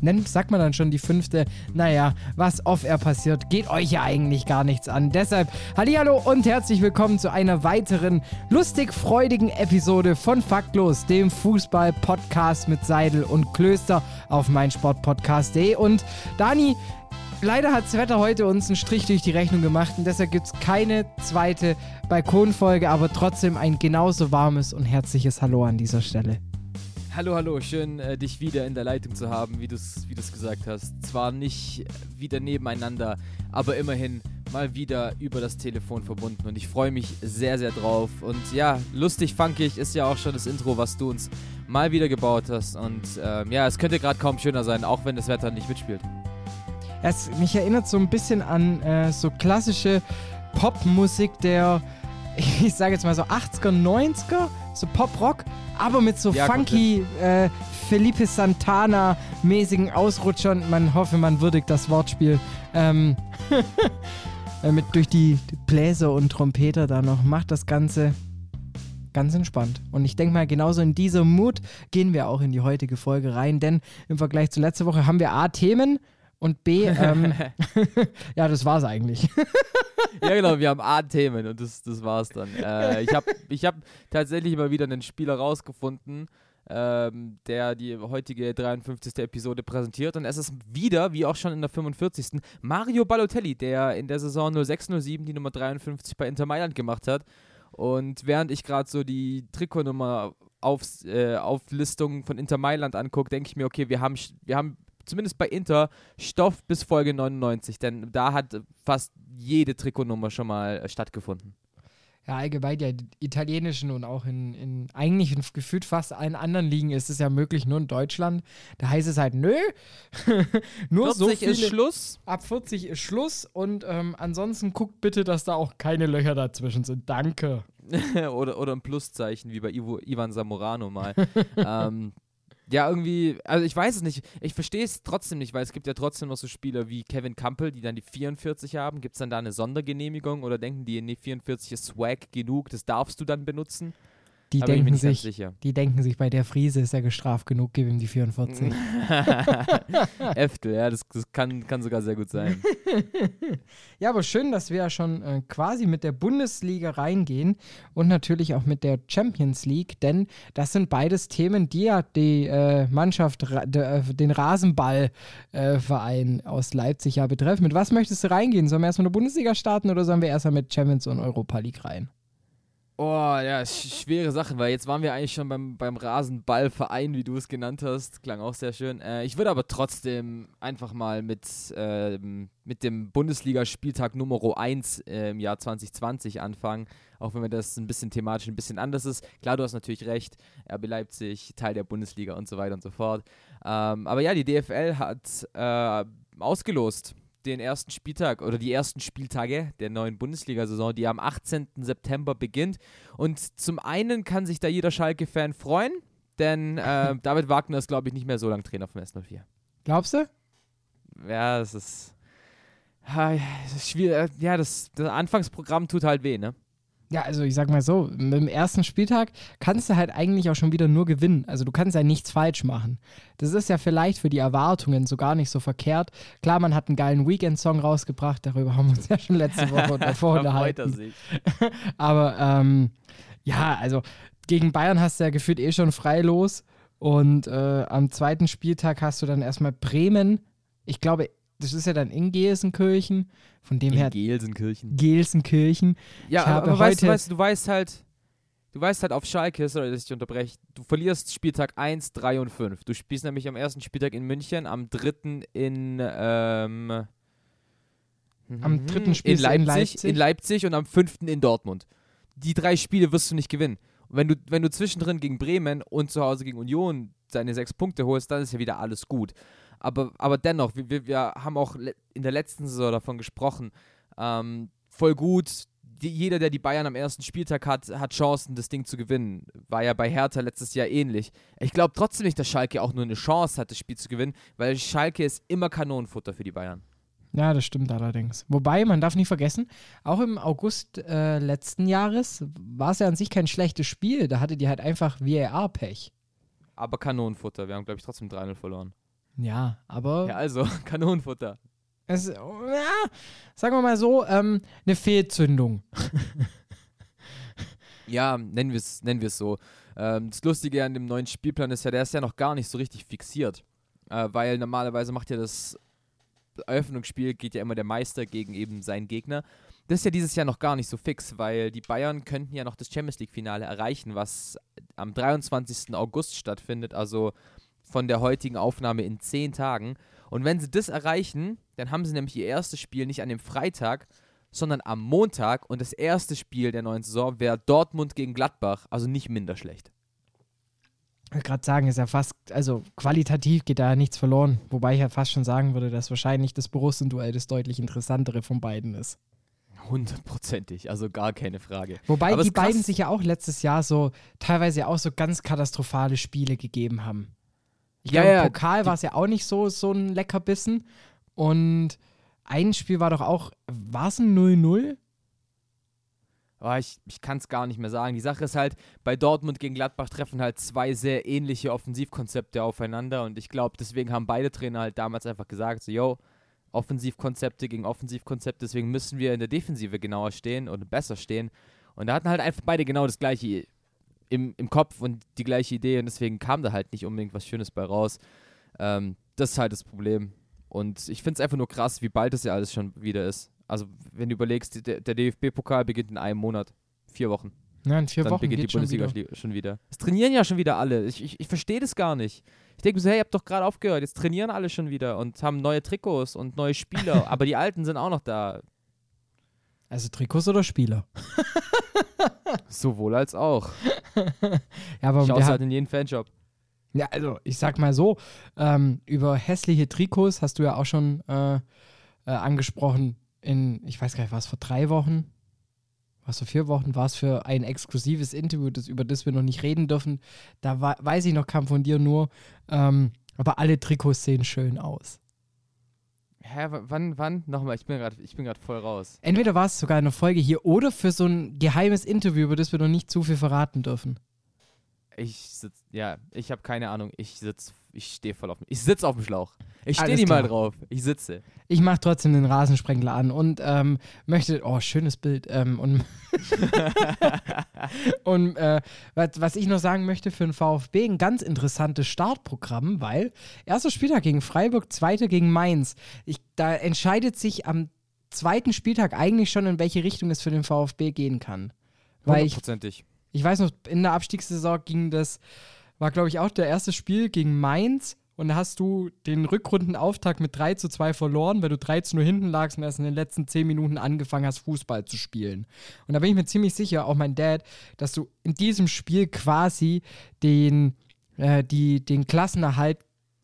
nennt, sagt man dann schon die fünfte. Naja, was off-air passiert, geht euch ja eigentlich gar nichts an. Deshalb, Hallihallo und herzlich willkommen zu einer weiteren lustig-freudigen Episode von Faktlos, dem Fußball-Podcast mit Seidel und Klöster auf meinsportpodcast.de. Und Dani, Leider hat das Wetter heute uns einen Strich durch die Rechnung gemacht und deshalb gibt es keine zweite Balkonfolge, aber trotzdem ein genauso warmes und herzliches Hallo an dieser Stelle. Hallo, hallo, schön äh, dich wieder in der Leitung zu haben, wie du es wie gesagt hast. Zwar nicht wieder nebeneinander, aber immerhin mal wieder über das Telefon verbunden und ich freue mich sehr, sehr drauf. Und ja, lustig, funkig ist ja auch schon das Intro, was du uns mal wieder gebaut hast. Und ähm, ja, es könnte gerade kaum schöner sein, auch wenn das Wetter nicht mitspielt. Es, mich erinnert so ein bisschen an äh, so klassische Popmusik der, ich sage jetzt mal so 80er, 90er, so Pop-Rock aber mit so ja, funky äh, Felipe Santana-mäßigen Ausrutschern. Man hoffe, man würdigt das Wortspiel. Ähm, äh, mit durch die Bläser und Trompeter da noch. Macht das Ganze ganz entspannt. Und ich denke mal, genauso in dieser Mut gehen wir auch in die heutige Folge rein, denn im Vergleich zu letzter Woche haben wir A, Themen und B, ähm, ja, das war's eigentlich. ja, genau, wir haben A-Themen und das, das war's dann. Äh, ich habe ich hab tatsächlich mal wieder einen Spieler rausgefunden, ähm, der die heutige 53. Episode präsentiert. Und es ist wieder, wie auch schon in der 45. Mario Balotelli, der in der Saison 06-07 die Nummer 53 bei Inter Mailand gemacht hat. Und während ich gerade so die Trikotnummer Aufs, äh, Auflistung von Inter Mailand angucke, denke ich mir, okay, wir haben, wir haben zumindest bei Inter, Stoff bis Folge 99, denn da hat fast jede Trikotnummer schon mal äh, stattgefunden. Ja, allgemein ja italienischen und auch in, in eigentlich in gefühlt fast allen anderen Ligen ist es ja möglich, nur in Deutschland. Da heißt es halt, nö, nur 40 so viele, ist Schluss. Ab 40 ist Schluss und ähm, ansonsten guckt bitte, dass da auch keine Löcher dazwischen sind. Danke. oder, oder ein Pluszeichen, wie bei Ivo, Ivan Zamorano mal. ähm, ja, irgendwie, also ich weiß es nicht. Ich verstehe es trotzdem nicht, weil es gibt ja trotzdem noch so Spieler wie Kevin Campbell, die dann die 44 haben. Gibt es dann da eine Sondergenehmigung oder denken die, nee, 44 ist Swag genug, das darfst du dann benutzen? Die denken, sich, die denken sich, bei der Friese ist er gestraft genug, gib ihm die 44. Äftel, ja, das, das kann, kann sogar sehr gut sein. ja, aber schön, dass wir ja schon äh, quasi mit der Bundesliga reingehen und natürlich auch mit der Champions League, denn das sind beides Themen, die ja die äh, Mannschaft, de, äh, den Rasenballverein äh, aus Leipzig ja betreffen. Mit was möchtest du reingehen? Sollen wir erstmal eine Bundesliga starten oder sollen wir erstmal mit Champions und Europa League rein? Oh, ja, schwere Sachen, weil jetzt waren wir eigentlich schon beim, beim Rasenballverein, wie du es genannt hast. Klang auch sehr schön. Äh, ich würde aber trotzdem einfach mal mit, äh, mit dem Bundesligaspieltag Nummer 1 äh, im Jahr 2020 anfangen. Auch wenn mir das ein bisschen thematisch ein bisschen anders ist. Klar, du hast natürlich recht. RB Leipzig, Teil der Bundesliga und so weiter und so fort. Ähm, aber ja, die DFL hat äh, ausgelost den ersten Spieltag oder die ersten Spieltage der neuen Bundesliga-Saison, die am 18. September beginnt. Und zum einen kann sich da jeder Schalke-Fan freuen, denn äh, David Wagner ist, glaube ich, nicht mehr so lange Trainer vom S04. Glaubst du? Ja, es ist, ist schwierig. Ja, das, das Anfangsprogramm tut halt weh, ne? Ja, also ich sag mal so, mit dem ersten Spieltag kannst du halt eigentlich auch schon wieder nur gewinnen. Also du kannst ja nichts falsch machen. Das ist ja vielleicht für die Erwartungen so gar nicht so verkehrt. Klar, man hat einen geilen Weekend-Song rausgebracht, darüber haben wir uns ja schon letzte Woche davor unterhalten. Aber ähm, ja, also gegen Bayern hast du ja gefühlt eh schon frei los. Und äh, am zweiten Spieltag hast du dann erstmal Bremen. Ich glaube, das ist ja dann in Gelsenkirchen. Von dem in her. Gelsenkirchen. Gelsenkirchen. Ja, aber weißt, weißt, du weißt halt, du weißt halt auf Schalke, sorry, dass ich dich unterbreche, du verlierst Spieltag 1, 3 und 5. Du spielst nämlich am ersten Spieltag in München, am dritten in, ähm, am dritten Spiel in Leipzig, in Leipzig, in Leipzig und am fünften in Dortmund. Die drei Spiele wirst du nicht gewinnen. Und wenn du, wenn du zwischendrin gegen Bremen und zu Hause gegen Union deine sechs Punkte holst, dann ist ja wieder alles gut. Aber, aber dennoch, wir, wir haben auch in der letzten Saison davon gesprochen. Ähm, voll gut. Die, jeder, der die Bayern am ersten Spieltag hat, hat Chancen, das Ding zu gewinnen. War ja bei Hertha letztes Jahr ähnlich. Ich glaube trotzdem nicht, dass Schalke auch nur eine Chance hat, das Spiel zu gewinnen, weil Schalke ist immer Kanonenfutter für die Bayern. Ja, das stimmt allerdings. Wobei, man darf nicht vergessen, auch im August äh, letzten Jahres war es ja an sich kein schlechtes Spiel. Da hatte die halt einfach VAR-Pech. Aber Kanonenfutter. Wir haben, glaube ich, trotzdem 3-0 verloren. Ja, aber. Ja, also, Kanonenfutter. Es, ja, sagen wir mal so, ähm, eine Fehlzündung. ja, nennen wir es nennen so. Ähm, das Lustige an dem neuen Spielplan ist ja, der ist ja noch gar nicht so richtig fixiert. Äh, weil normalerweise macht ja das Eröffnungsspiel, geht ja immer der Meister gegen eben seinen Gegner. Das ist ja dieses Jahr noch gar nicht so fix, weil die Bayern könnten ja noch das Champions League-Finale erreichen, was am 23. August stattfindet, also von der heutigen Aufnahme in zehn Tagen. Und wenn sie das erreichen, dann haben sie nämlich ihr erstes Spiel nicht an dem Freitag, sondern am Montag. Und das erste Spiel der neuen Saison wäre Dortmund gegen Gladbach, also nicht minder schlecht. Ich wollte gerade sagen, ist ja fast, also qualitativ geht da ja nichts verloren. Wobei ich ja fast schon sagen würde, dass wahrscheinlich das Borussen-Duell das deutlich interessantere von beiden ist. Hundertprozentig, also gar keine Frage. Wobei Aber die beiden sich ja auch letztes Jahr so teilweise auch so ganz katastrophale Spiele gegeben haben. Ich ja, glaube, ja, Pokal war es ja auch nicht so, so ein Leckerbissen. Und ein Spiel war doch auch, war es ein 0-0? Oh, ich ich kann es gar nicht mehr sagen. Die Sache ist halt, bei Dortmund gegen Gladbach treffen halt zwei sehr ähnliche Offensivkonzepte aufeinander und ich glaube, deswegen haben beide Trainer halt damals einfach gesagt, so, yo, Offensivkonzepte gegen Offensivkonzepte, deswegen müssen wir in der Defensive genauer stehen und besser stehen. Und da hatten halt einfach beide genau das gleiche im, im Kopf und die gleiche Idee und deswegen kam da halt nicht unbedingt was Schönes bei raus. Ähm, das ist halt das Problem. Und ich finde es einfach nur krass, wie bald das ja alles schon wieder ist. Also, wenn du überlegst, der, der DFB-Pokal beginnt in einem Monat. Vier Wochen. Ja, in vier Dann Wochen beginnt die Bundesliga schon wieder. schon wieder. Es trainieren ja schon wieder alle. Ich, ich, ich verstehe das gar nicht. Ich denke mir so, hey, ihr habt doch gerade aufgehört. Jetzt trainieren alle schon wieder und haben neue Trikots und neue Spieler. aber die alten sind auch noch da. Also Trikots oder Spieler? Sowohl als auch. Ja, aber ich schaue halt in jeden Fanshop. Ja, also ich sag mal so, ähm, über hässliche Trikots hast du ja auch schon äh, äh, angesprochen in, ich weiß gar nicht, war es vor drei Wochen? War es vor vier Wochen? War es für ein exklusives Interview, das, über das wir noch nicht reden dürfen? Da war, weiß ich noch, kam von dir nur, ähm, aber alle Trikots sehen schön aus. Hä, wann, wann? Nochmal, ich bin gerade voll raus. Entweder war es sogar eine Folge hier oder für so ein geheimes Interview, über das wir noch nicht zu viel verraten dürfen. Ich sitze, ja, ich habe keine Ahnung. Ich sitze, ich stehe voll auf, ich sitze auf dem Schlauch. Ich stehe nicht mal drauf. Ich sitze. Ich mache trotzdem den Rasensprengler an und ähm, möchte, oh, schönes Bild. Ähm, und und äh, was, was ich noch sagen möchte für den VfB, ein ganz interessantes Startprogramm, weil erster Spieltag gegen Freiburg, zweiter gegen Mainz. Ich, da entscheidet sich am zweiten Spieltag eigentlich schon, in welche Richtung es für den VfB gehen kann. Weil ich, ich weiß noch, in der Abstiegssaison ging das, war glaube ich auch der erste Spiel gegen Mainz und da hast du den Rückrundenauftakt mit 3 zu 2 verloren, weil du 3 zu 0 hinten lagst und erst in den letzten 10 Minuten angefangen hast, Fußball zu spielen. Und da bin ich mir ziemlich sicher, auch mein Dad, dass du in diesem Spiel quasi den, äh, die, den Klassenerhalt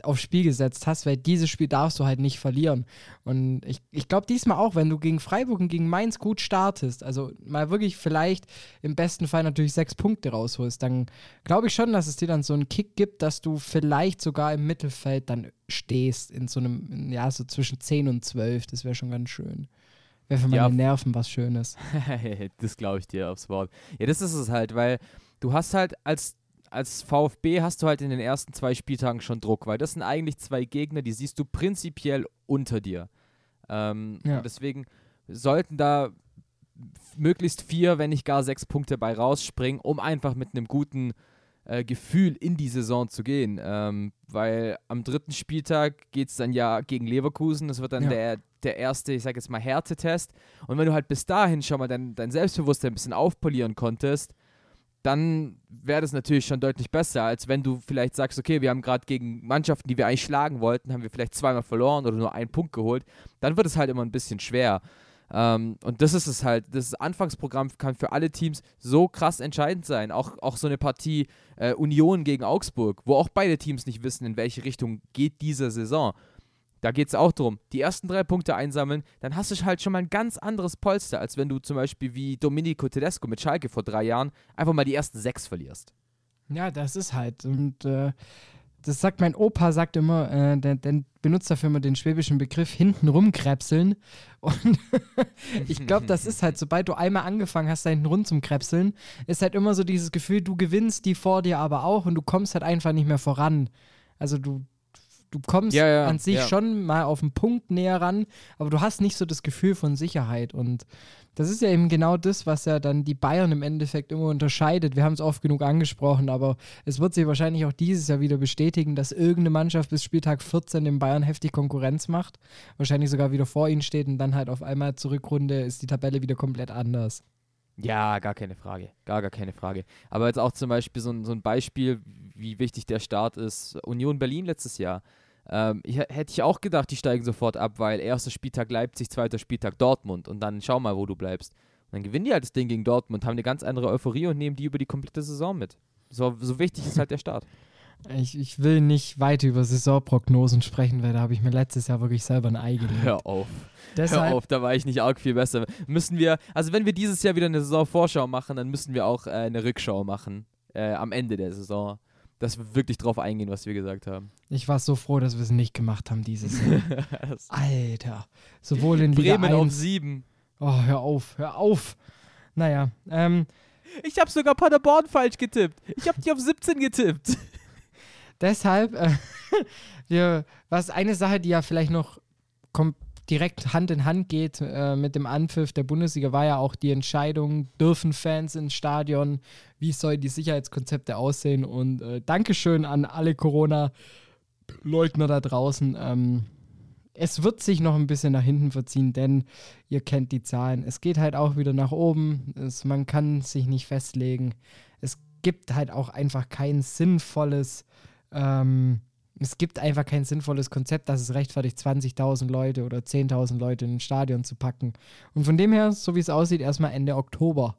aufs Spiel gesetzt hast, weil dieses Spiel darfst du halt nicht verlieren. Und ich, ich glaube diesmal auch, wenn du gegen Freiburg und gegen Mainz gut startest, also mal wirklich vielleicht im besten Fall natürlich sechs Punkte rausholst, dann glaube ich schon, dass es dir dann so einen Kick gibt, dass du vielleicht sogar im Mittelfeld dann stehst, in so einem, ja, so zwischen 10 und 12. Das wäre schon ganz schön. Wäre für meine ja. Nerven was Schönes. das glaube ich dir aufs Wort. Ja, das ist es halt, weil du hast halt als als VfB hast du halt in den ersten zwei Spieltagen schon Druck, weil das sind eigentlich zwei Gegner, die siehst du prinzipiell unter dir. Ähm, ja. deswegen sollten da möglichst vier, wenn nicht gar sechs Punkte bei rausspringen, um einfach mit einem guten äh, Gefühl in die Saison zu gehen. Ähm, weil am dritten Spieltag geht es dann ja gegen Leverkusen. Das wird dann ja. der, der erste, ich sag jetzt mal, Härtetest. Und wenn du halt bis dahin schon mal dein, dein Selbstbewusstsein ein bisschen aufpolieren konntest, dann wäre das natürlich schon deutlich besser, als wenn du vielleicht sagst, okay, wir haben gerade gegen Mannschaften, die wir eigentlich schlagen wollten, haben wir vielleicht zweimal verloren oder nur einen Punkt geholt. Dann wird es halt immer ein bisschen schwer. Ähm, und das ist es halt. Das Anfangsprogramm kann für alle Teams so krass entscheidend sein. Auch, auch so eine Partie äh, Union gegen Augsburg, wo auch beide Teams nicht wissen, in welche Richtung geht diese Saison. Da geht es auch darum, die ersten drei Punkte einsammeln, dann hast du halt schon mal ein ganz anderes Polster, als wenn du zum Beispiel wie Domenico Tedesco mit Schalke vor drei Jahren einfach mal die ersten sechs verlierst. Ja, das ist halt. Und äh, das sagt mein Opa, sagt immer, äh, der, der, benutzt dafür immer den schwäbischen Begriff hinten rumkrebseln. Und ich glaube, das ist halt, sobald du einmal angefangen hast, da hinten rum zum Krebseln, ist halt immer so dieses Gefühl, du gewinnst die vor dir aber auch und du kommst halt einfach nicht mehr voran. Also du, du kommst Ja, ja, an sich ja. schon mal auf den Punkt näher ran, aber du hast nicht so das Gefühl von Sicherheit. Und das ist ja eben genau das, was ja dann die Bayern im Endeffekt immer unterscheidet. Wir haben es oft genug angesprochen, aber es wird sich wahrscheinlich auch dieses Jahr wieder bestätigen, dass irgendeine Mannschaft bis Spieltag 14 dem Bayern heftig Konkurrenz macht, wahrscheinlich sogar wieder vor ihnen steht und dann halt auf einmal zur Rückrunde ist die Tabelle wieder komplett anders. Ja, gar keine Frage. Gar, gar keine Frage. Aber jetzt auch zum Beispiel so ein, so ein Beispiel, wie wichtig der Start ist. Union Berlin letztes Jahr. Ähm, ich, hätte ich auch gedacht, die steigen sofort ab, weil erster Spieltag Leipzig, zweiter Spieltag Dortmund und dann schau mal, wo du bleibst. Und dann gewinnen die halt das Ding gegen Dortmund, haben eine ganz andere Euphorie und nehmen die über die komplette Saison mit. So, so wichtig ist halt der Start. Ich, ich will nicht weiter über Saisonprognosen sprechen, weil da habe ich mir letztes Jahr wirklich selber ein Ei gelegt. Hör auf. Deshalb, Hör auf, da war ich nicht arg viel besser. Müssen wir, also wenn wir dieses Jahr wieder eine Saisonvorschau machen, dann müssen wir auch äh, eine Rückschau machen äh, am Ende der Saison. Dass wir wirklich drauf eingehen, was wir gesagt haben. Ich war so froh, dass wir es nicht gemacht haben dieses Jahr. Alter. Sowohl in Liga Bremen auf 1. sieben. Oh, hör auf, hör auf. Naja, ähm, Ich habe sogar Paderborn falsch getippt. Ich habe die auf 17 getippt. deshalb, äh, wir, was eine Sache, die ja vielleicht noch kom direkt Hand in Hand geht äh, mit dem Anpfiff der Bundesliga, war ja auch die Entscheidung, dürfen Fans ins Stadion, wie sollen die Sicherheitskonzepte aussehen und äh, Dankeschön an alle Corona-Leugner da draußen. Ähm, es wird sich noch ein bisschen nach hinten verziehen, denn ihr kennt die Zahlen. Es geht halt auch wieder nach oben. Es, man kann sich nicht festlegen. Es gibt halt auch einfach kein sinnvolles, ähm, es gibt einfach kein sinnvolles Konzept, das es rechtfertigt, 20.000 Leute oder 10.000 Leute in ein Stadion zu packen. Und von dem her, so wie es aussieht, erstmal Ende Oktober.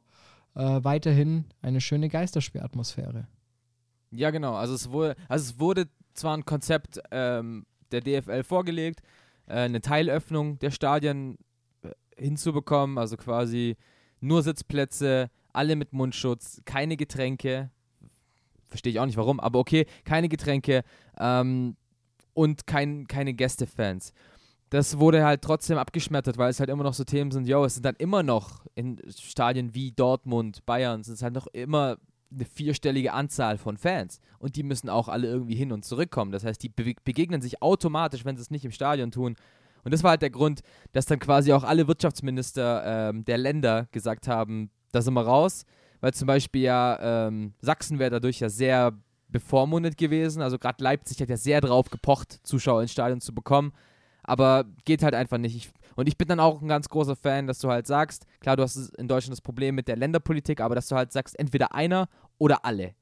Äh, weiterhin eine schöne Geisterspielatmosphäre. Ja, genau. Also es wurde, also es wurde zwar ein Konzept ähm, der DFL vorgelegt, äh, eine Teilöffnung der Stadien äh, hinzubekommen, also quasi nur Sitzplätze, alle mit Mundschutz, keine Getränke. Verstehe ich auch nicht warum, aber okay, keine Getränke ähm, und kein, keine Gästefans. Das wurde halt trotzdem abgeschmettert, weil es halt immer noch so Themen sind, yo, es sind dann immer noch in Stadien wie Dortmund, Bayern, es ist halt noch immer eine vierstellige Anzahl von Fans. Und die müssen auch alle irgendwie hin und zurückkommen. Das heißt, die be begegnen sich automatisch, wenn sie es nicht im Stadion tun. Und das war halt der Grund, dass dann quasi auch alle Wirtschaftsminister ähm, der Länder gesagt haben, da sind wir raus. Weil zum Beispiel ja ähm, Sachsen wäre dadurch ja sehr bevormundet gewesen. Also gerade Leipzig hat ja sehr drauf gepocht, Zuschauer ins Stadion zu bekommen. Aber geht halt einfach nicht. Ich, und ich bin dann auch ein ganz großer Fan, dass du halt sagst, klar, du hast in Deutschland das Problem mit der Länderpolitik, aber dass du halt sagst, entweder einer oder alle.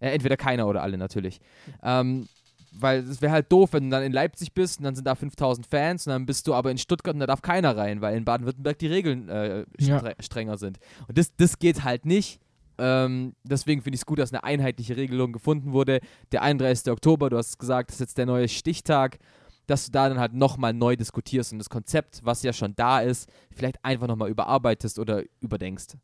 Äh, entweder keiner oder alle natürlich. Ähm, weil es wäre halt doof, wenn du dann in Leipzig bist und dann sind da 5000 Fans und dann bist du aber in Stuttgart und da darf keiner rein, weil in Baden-Württemberg die Regeln äh, Ja. stre strenger sind. Und das, das geht halt nicht. Ähm, deswegen finde ich es gut, dass eine einheitliche Regelung gefunden wurde. Der 31. Oktober, du hast es gesagt, das ist jetzt der neue Stichtag, dass du da dann halt nochmal neu diskutierst und das Konzept, was ja schon da ist, vielleicht einfach nochmal überarbeitest oder überdenkst.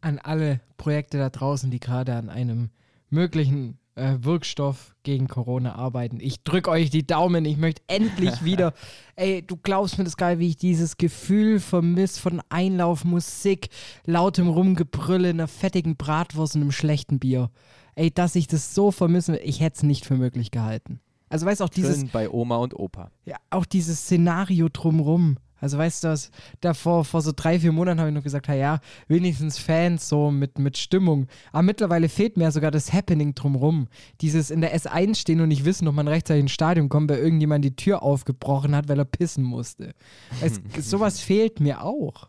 An alle Projekte da draußen, die gerade an einem möglichen äh, Wirkstoff gegen Corona arbeiten. Ich drücke euch die Daumen. Ich möchte endlich wieder. Ey, du glaubst mir das geil, wie ich dieses Gefühl vermisse von Einlaufmusik, lautem Rumgebrülle, einer fettigen Bratwurst und einem schlechten Bier. Ey, dass ich das so vermisse, ich hätte es nicht für möglich gehalten. Also weißt auch dieses, Schön bei Oma und Opa. ja, auch dieses Szenario drumrum. Also weißt du was, davor, vor so drei, vier Monaten habe ich noch gesagt, ja, ja, wenigstens Fans so mit, mit Stimmung. Aber mittlerweile fehlt mir ja sogar das Happening drumrum. Dieses in der S1 stehen und nicht wissen, ob man rechtzeitig ins Stadion kommt, weil irgendjemand die Tür aufgebrochen hat, weil er pissen musste. Es, sowas fehlt mir auch.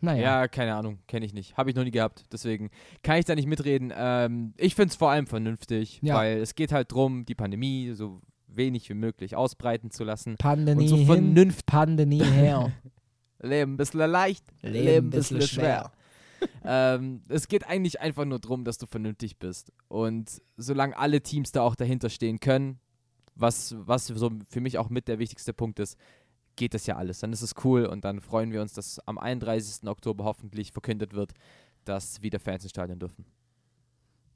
Naja. Ja, keine Ahnung, kenne ich nicht. Habe ich noch nie gehabt. Deswegen kann ich da nicht mitreden. Ähm, ich finde es vor allem vernünftig, Ja. weil es geht halt drum, die Pandemie so wenig wie möglich ausbreiten zu lassen. Pandemie Und so hin, vernünft- Pandemie her. Leben ein bisschen leicht, Leben ein bisschen schwer. ähm, es geht eigentlich einfach nur darum, dass du vernünftig bist. Und solange alle Teams da auch dahinter stehen können, was, was so für mich auch mit der wichtigste Punkt ist, geht das ja alles. Dann ist es cool und dann freuen wir uns, dass am 31. Oktober hoffentlich verkündet wird, dass wieder Fans ins Stadion dürfen.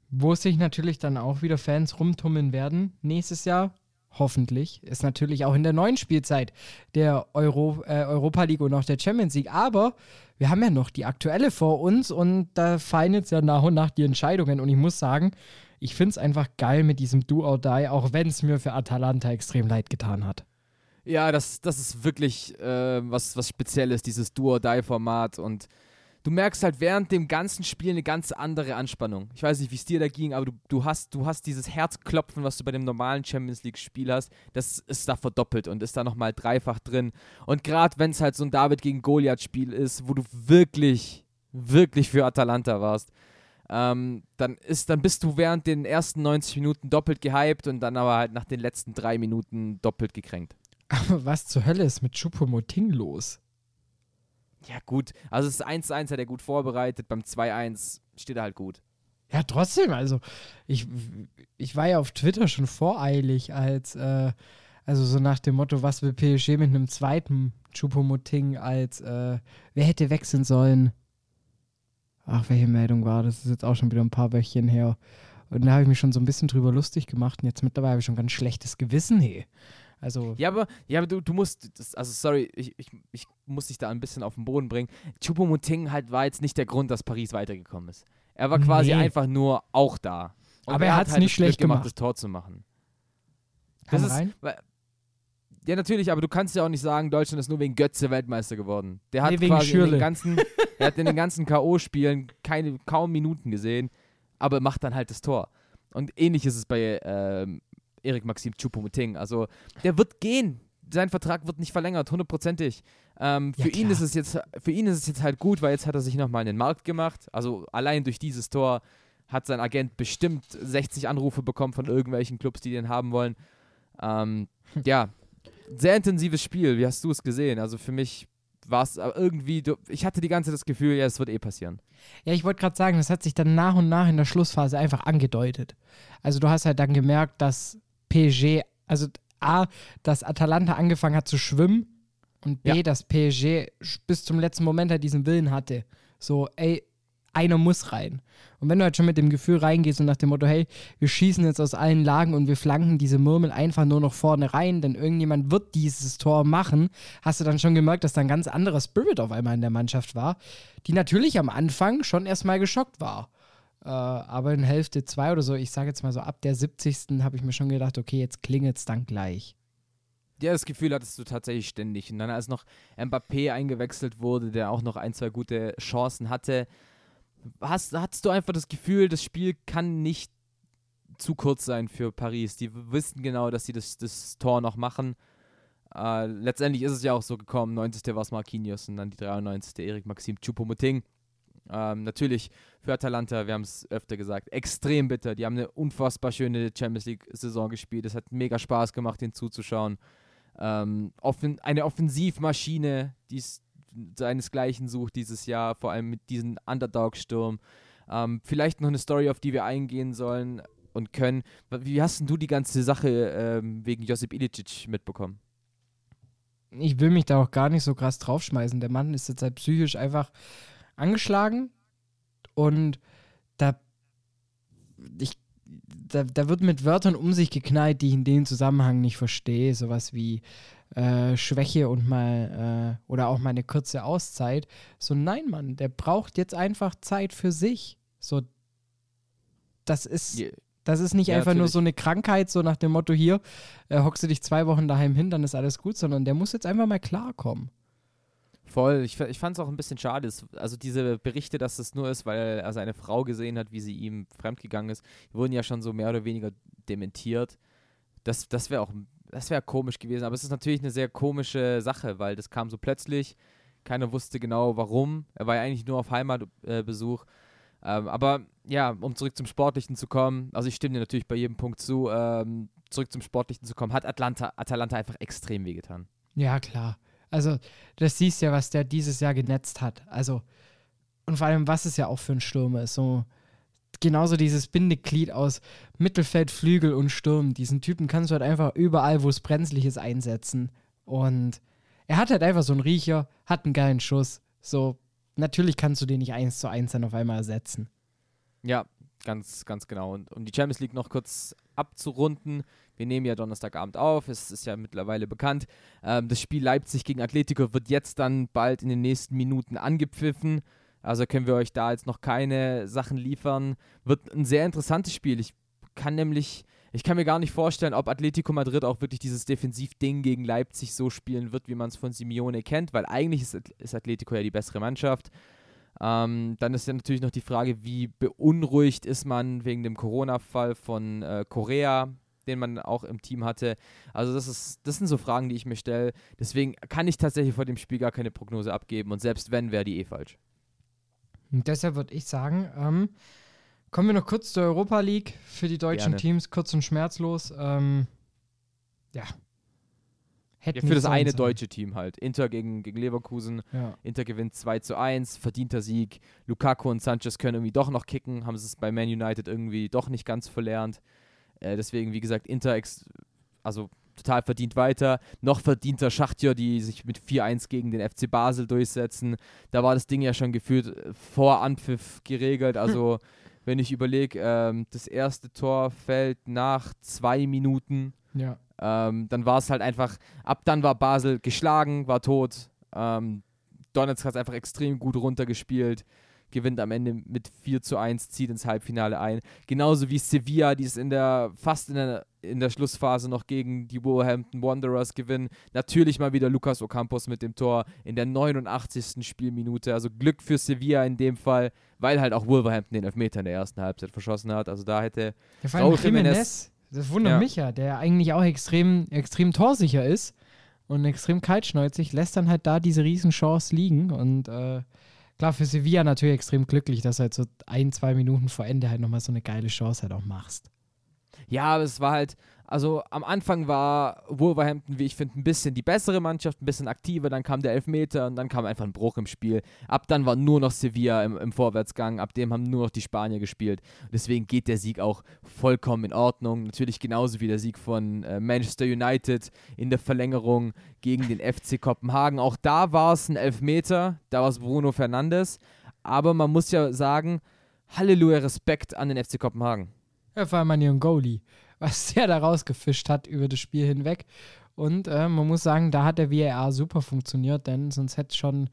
Wo sich natürlich dann auch wieder Fans rumtummeln werden nächstes Jahr, hoffentlich, ist natürlich auch in der neuen Spielzeit der Euro, äh, Europa League und auch der Champions League. Aber wir haben ja noch die aktuelle vor uns und da fallen jetzt ja nach und nach die Entscheidungen. Und ich muss sagen, ich finde es einfach geil mit diesem Do or Die, auch wenn es mir für Atalanta extrem leid getan hat. Ja, das, das ist wirklich äh, was, was Spezielles, dieses Do or Die-Format und du merkst halt während dem ganzen Spiel eine ganz andere Anspannung. Ich weiß nicht, wie es dir da ging, aber du, du, hast, du hast dieses Herzklopfen, was du bei dem normalen Champions League-Spiel hast, das ist da verdoppelt und ist da nochmal dreifach drin. Und gerade wenn es halt so ein David gegen Goliath-Spiel ist, wo du wirklich, wirklich für Atalanta warst, ähm, dann, ist, dann bist du während den ersten 90 Minuten doppelt gehypt und dann aber halt nach den letzten drei Minuten doppelt gekränkt. Aber was zur Hölle ist mit Choupo-Moting los? Ja, gut. Also, das 1-1 hat er gut vorbereitet. Beim 2-1 steht er halt gut. Ja, trotzdem. Also, ich, ich war ja auf Twitter schon voreilig, als, äh, also so nach dem Motto, was will PSG mit einem zweiten Choupo-Moting als, äh, wer hätte wechseln sollen? Ach, welche Meldung war das? Das ist jetzt auch schon wieder ein paar Wöchchen her. Und da habe ich mich schon so ein bisschen drüber lustig gemacht. Und jetzt mittlerweile habe ich schon ganz schlechtes Gewissen, hey. Also ja, aber, ja, aber du, du musst, das, also sorry, ich, ich, ich muss dich da ein bisschen auf den Boden bringen. Choupo-Moting halt war jetzt nicht der Grund, dass Paris weitergekommen ist. Er war quasi nee. einfach nur auch da. Und aber er hat es halt nicht schlecht gemacht, gemacht, das Tor zu machen. Das ist, rein? ja, natürlich, aber du kannst ja auch nicht sagen, Deutschland ist nur wegen Götze Weltmeister geworden. Der hat nee, quasi in den ganzen, er hat in den ganzen K.O.-Spielen keine, kaum Minuten gesehen, aber macht dann halt das Tor. Und ähnlich ist es bei ähm, Erik Maxim Choupo-Moting. Also der wird gehen. Sein Vertrag wird nicht verlängert, hundertprozentig. Ähm, ja, für, ihn ist es jetzt, für ihn ist es jetzt halt gut, weil jetzt hat er sich nochmal in den Markt gemacht. Also allein durch dieses Tor hat sein Agent bestimmt 60 Anrufe bekommen von irgendwelchen Clubs, die den haben wollen. Ähm, ja, sehr intensives Spiel. Wie hast du es gesehen? Also für mich war es irgendwie, ich hatte die ganze Zeit das Gefühl, ja, es wird eh passieren. Ja, ich wollte gerade sagen, das hat sich dann nach und nach in der Schlussphase einfach angedeutet. Also du hast halt dann gemerkt, dass PSG, also A, dass Atalanta angefangen hat zu schwimmen und B, ja. dass PSG bis zum letzten Moment halt diesen Willen hatte. So, ey, einer muss rein. Und wenn du halt schon mit dem Gefühl reingehst und nach dem Motto, hey, wir schießen jetzt aus allen Lagen und wir flanken diese Murmel einfach nur noch vorne rein, denn irgendjemand wird dieses Tor machen, hast du dann schon gemerkt, dass da ein ganz anderer Spirit auf einmal in der Mannschaft war, die natürlich am Anfang schon erstmal geschockt war. Äh, aber in Hälfte 2 oder so, ich sage jetzt mal so, ab der 70. habe ich mir schon gedacht, okay, jetzt klingelt es dann gleich. Ja, das Gefühl hattest du tatsächlich ständig. Und dann, als noch Mbappé eingewechselt wurde, der auch noch ein, zwei gute Chancen hatte, hast, hattest du einfach das Gefühl, das Spiel kann nicht zu kurz sein für Paris. Die wissen genau, dass sie das, das Tor noch machen. Äh, letztendlich ist es ja auch so gekommen. 90. war es Marquinhos und dann die 93. Erik Maxim Choupo-Moting. Ähm, natürlich für Atalanta, wir haben es öfter gesagt, extrem bitter. Die haben eine unfassbar schöne Champions League-Saison gespielt. Es hat mega Spaß gemacht, den zuzuschauen. Ähm, offen, eine Offensivmaschine, die seinesgleichen sucht dieses Jahr, vor allem mit diesem Underdog-Sturm. Ähm, vielleicht noch eine Story, auf die wir eingehen sollen und können. Wie hast du die ganze Sache ähm, wegen Josip Ilicic mitbekommen? Ich will mich da auch gar nicht so krass draufschmeißen. Der Mann ist jetzt halt psychisch einfach angeschlagen und da, ich, da, da wird mit Wörtern um sich geknallt, die ich in dem Zusammenhang nicht verstehe. Sowas wie äh, Schwäche und mal äh, oder auch mal eine kurze Auszeit. So, nein, Mann, der braucht jetzt einfach Zeit für sich. So, das ist. Das ist nicht ja, einfach natürlich. nur so eine Krankheit, so nach dem Motto hier, äh, hockst du dich zwei Wochen daheim hin, dann ist alles gut, sondern der muss jetzt einfach mal klarkommen. Voll. Ich, ich fand es auch ein bisschen schade. Also diese Berichte, dass es nur ist, weil er seine Frau gesehen hat, wie sie ihm fremdgegangen ist, wurden ja schon so mehr oder weniger dementiert. Das, das wäre auch, das wäre komisch gewesen. Aber es ist natürlich eine sehr komische Sache, weil das kam so plötzlich. Keiner wusste genau warum. Er war ja eigentlich nur auf Heimatbesuch. Ähm, aber ja, um zurück zum Sportlichen zu kommen, also ich stimme dir natürlich bei jedem Punkt zu, ähm, zurück zum Sportlichen zu kommen, hat Atlanta, Atalanta einfach extrem wehgetan. Ja, klar. Also, das siehst ja, was der dieses Jahr genetzt hat. Also, und vor allem, was es ja auch für ein Stürmer ist. So, genauso dieses Bindeglied aus Mittelfeld, Flügel und Sturm. Diesen Typen kannst du halt einfach überall, wo es brenzlig ist, einsetzen. Und er hat halt einfach so einen Riecher, hat einen geilen Schuss. So, natürlich kannst du den nicht eins zu eins dann auf einmal ersetzen. Ja, ganz, ganz genau. Und um die Champions League noch kurz abzurunden, wir nehmen ja Donnerstagabend auf, es ist ja mittlerweile bekannt. Ähm, das Spiel Leipzig gegen Atletico wird jetzt dann bald in den nächsten Minuten angepfiffen. Also können wir euch da jetzt noch keine Sachen liefern. Wird ein sehr interessantes Spiel. Ich kann nämlich, ich kann mir gar nicht vorstellen, ob Atletico Madrid auch wirklich dieses Defensivding gegen Leipzig so spielen wird, wie man es von Simeone kennt, weil eigentlich ist, ist Atletico ja die bessere Mannschaft. Ähm, dann ist ja natürlich noch die Frage, wie beunruhigt ist man wegen dem Corona-Fall von äh, Korea, den man auch im Team hatte. Also das ist, das sind so Fragen, die ich mir stelle. Deswegen kann ich tatsächlich vor dem Spiel gar keine Prognose abgeben und selbst wenn, wäre die eh falsch. Und deshalb würde ich sagen, ähm, kommen wir noch kurz zur Europa League für die deutschen Gerne. Teams, kurz und schmerzlos. Ähm, ja. Hätte Ja, für das sein eine sollen. deutsche Team halt. Inter gegen, gegen Leverkusen. Ja. Inter gewinnt 2 zu 1, verdienter Sieg. Lukaku und Sanchez können irgendwie doch noch kicken, haben sie es bei Man United irgendwie doch nicht ganz verlernt. Äh, deswegen, wie gesagt, Inter also total verdient weiter. Noch verdienter Schachtja, die sich mit 4-1 gegen den FC Basel durchsetzen. Da war das Ding ja schon gefühlt äh, vor Anpfiff geregelt. Also, wenn ich überlege, ähm, das erste Tor fällt nach zwei Minuten. Ja. Ähm, dann war es halt einfach, ab dann war Basel geschlagen, war tot. Ähm, Donetsk hat es einfach extrem gut runtergespielt, gewinnt am Ende mit 4 zu 1, zieht ins Halbfinale ein. Genauso wie Sevilla, die es in der, fast in der, in der Schlussphase noch gegen die Wolverhampton Wanderers gewinnen. Natürlich mal wieder Lucas Ocampos mit dem Tor in der 89. Spielminute. Also Glück für Sevilla in dem Fall, weil halt auch Wolverhampton den Elfmeter in der ersten Halbzeit verschossen hat. Also da hätte Ja, Raúl Jiménez, das wundert Ja. mich ja, der eigentlich auch extrem, extrem torsicher ist und extrem kaltschnäuzig, lässt dann halt da diese Riesenchance liegen und äh, klar, für Sevilla natürlich extrem glücklich, dass du halt so ein, zwei Minuten vor Ende halt nochmal so eine geile Chance halt auch machst. Ja, aber es war halt, also am Anfang war Wolverhampton, wie ich finde, ein bisschen die bessere Mannschaft, ein bisschen aktiver, dann kam der Elfmeter und dann kam einfach ein Bruch im Spiel. Ab dann war nur noch Sevilla im, im Vorwärtsgang, ab dem haben nur noch die Spanier gespielt. Deswegen geht der Sieg auch vollkommen in Ordnung. Natürlich genauso wie der Sieg von äh, Manchester United in der Verlängerung gegen den FC Kopenhagen. Auch da war es ein Elfmeter, da war es Bruno Fernandes. Aber man muss ja sagen, Halleluja, Respekt an den FC Kopenhagen. Ja, vor allem Goalie, was der da rausgefischt hat über das Spiel hinweg. Und äh, man muss sagen, da hat der VAR super funktioniert, denn sonst hätte es schon,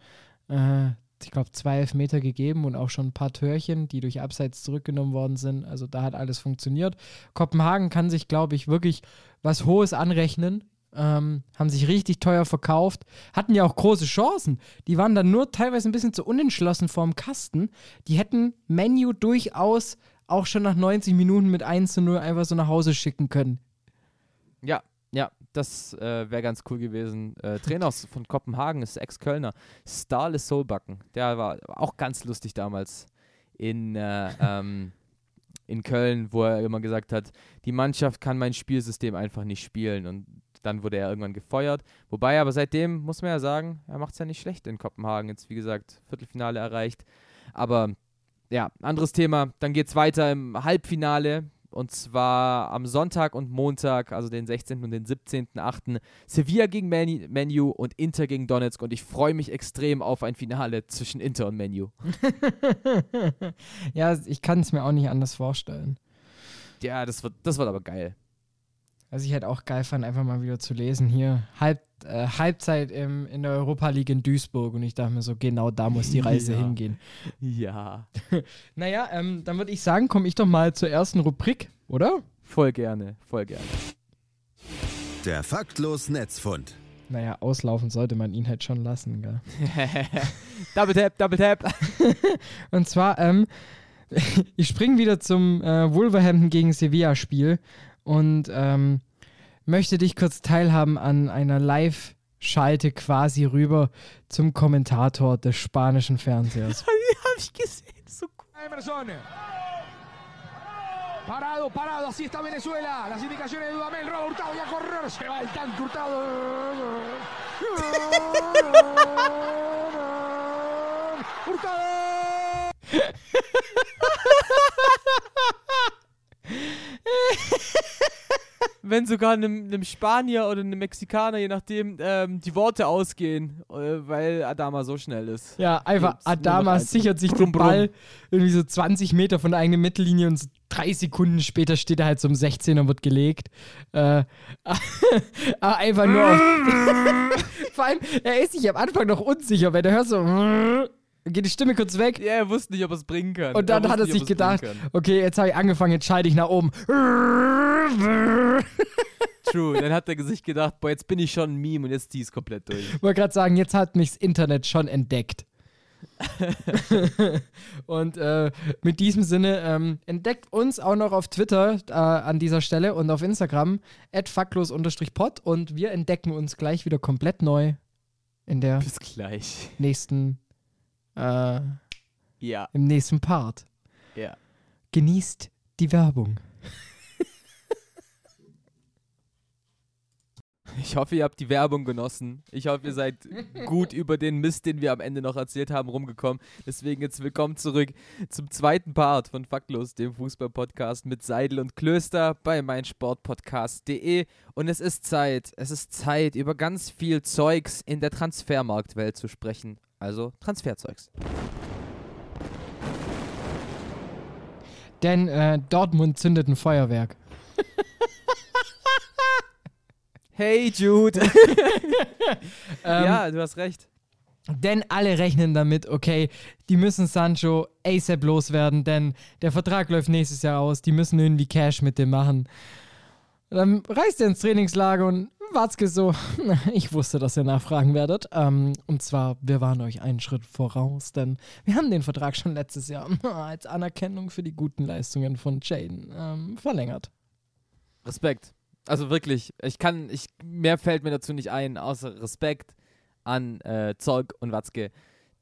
äh, ich glaube, zwei Elfmeter gegeben und auch schon ein paar Törchen, die durch Abseits zurückgenommen worden sind. Also da hat alles funktioniert. Kopenhagen kann sich, glaube ich, wirklich was Hohes anrechnen. Ähm, haben sich richtig teuer verkauft, hatten ja auch große Chancen. Die waren dann nur teilweise ein bisschen zu unentschlossen vorm Kasten. Die hätten Menu durchaus auch schon nach 90 Minuten mit 1 zu 0 einfach so nach Hause schicken können. Ja, ja, das äh, wäre ganz cool gewesen. Äh, Trainer aus- von Kopenhagen ist Ex-Kölner. Starle Solbacken. Der war auch ganz lustig damals in, äh, ähm, in Köln, wo er immer gesagt hat, die Mannschaft kann mein Spielsystem einfach nicht spielen. Und dann wurde er irgendwann gefeuert. Wobei, aber seitdem muss man ja sagen, er macht es ja nicht schlecht in Kopenhagen. Jetzt, wie gesagt, Viertelfinale erreicht. Aber ja, anderes Thema. Dann geht es weiter im Halbfinale. Und zwar am Sonntag und Montag, also den 16. und den 17.8. Sevilla gegen Manu, Manu und Inter gegen Donetsk. Und ich freue mich extrem auf ein Finale zwischen Inter und Manu. ja, ich kann es mir auch nicht anders vorstellen. Ja, das wird, das wird aber geil. Was ich halt auch geil fand, einfach mal wieder zu lesen hier. Halb, äh, Halbzeit im, in der Europa League in Duisburg und ich dachte mir so, genau da muss die Reise Ja. hingehen. Ja. Naja, ähm, dann würde ich sagen, komme ich doch mal zur ersten Rubrik, oder? Voll gerne, voll gerne. Der faktlos Netzfund. Naja, auslaufen sollte man ihn halt schon lassen, gell? Double Tap, Double Tap. Und zwar, ähm, ich springe wieder zum äh, Wolverhampton gegen Sevilla-Spiel und ähm, möchte dich kurz teilhaben an einer Live-Schalte quasi rüber zum Kommentator des spanischen Fernsehers. Hab ich gesehen, so cool. Emerson. Parado, parado, así está Venezuela. Las indicaciones de Dudamel, Roba Hurtado y a correr. Se va el tanque Hurtado. Wenn sogar einem, einem Spanier oder einem Mexikaner, je nachdem, ähm, die Worte ausgehen, äh, weil Adama so schnell ist. Ja, einfach Gibt's Adama sichert sich Brumm, den brumm. Ball irgendwie so 20 Meter von der eigenen Mittellinie und so drei Sekunden später steht er halt so um 16 und wird gelegt. Äh, einfach nur auf. Vor allem, er ist sich am Anfang noch unsicher, wenn er hört so. Geht die Stimme kurz weg. Ja, er wusste nicht, ob er es bringen kann. Und dann wusste hat er nicht, sich es gedacht, okay, jetzt habe ich angefangen, jetzt schalte ich nach oben. True. Dann hat er sich gedacht, boah, jetzt bin ich schon ein Meme und jetzt zieh ich's komplett durch. Ich wollte gerade sagen, jetzt hat mich das Internet schon entdeckt. und äh, mit diesem Sinne ähm, entdeckt uns auch noch auf Twitter äh, an dieser Stelle und auf Instagram facklos-pod und wir entdecken uns gleich wieder komplett neu in der Bis gleich. nächsten äh, Ja, im nächsten Part. ja. Genießt die Werbung. Ich hoffe, ihr habt die Werbung genossen. Ich hoffe, ihr seid gut über den Mist, den wir am Ende noch erzählt haben, rumgekommen. Deswegen jetzt willkommen zurück zum zweiten Part von Faktlos, dem Fußball-Podcast mit Seidel und Klöster bei meinsportpodcast.de. Und es ist Zeit, es ist Zeit, über ganz viel Zeugs in der Transfermarktwelt zu sprechen. Also Transferzeugs. Denn äh, Dortmund zündet ein Feuerwerk. Hey Jude! Ähm, ja, du hast recht. Denn alle rechnen damit, okay, die müssen Sancho ASAP loswerden, denn der Vertrag läuft nächstes Jahr aus, die müssen irgendwie Cash mit dem machen. Dann reist er ins Trainingslager und Watzke so, ich wusste, dass ihr nachfragen werdet. Ähm, und zwar, wir waren euch einen Schritt voraus, denn wir haben den Vertrag schon letztes Jahr als Anerkennung für die guten Leistungen von Jaden ähm, verlängert. Respekt. Also wirklich, ich kann, ich, mehr fällt mir dazu nicht ein, außer Respekt an äh, Zeug und Watzke,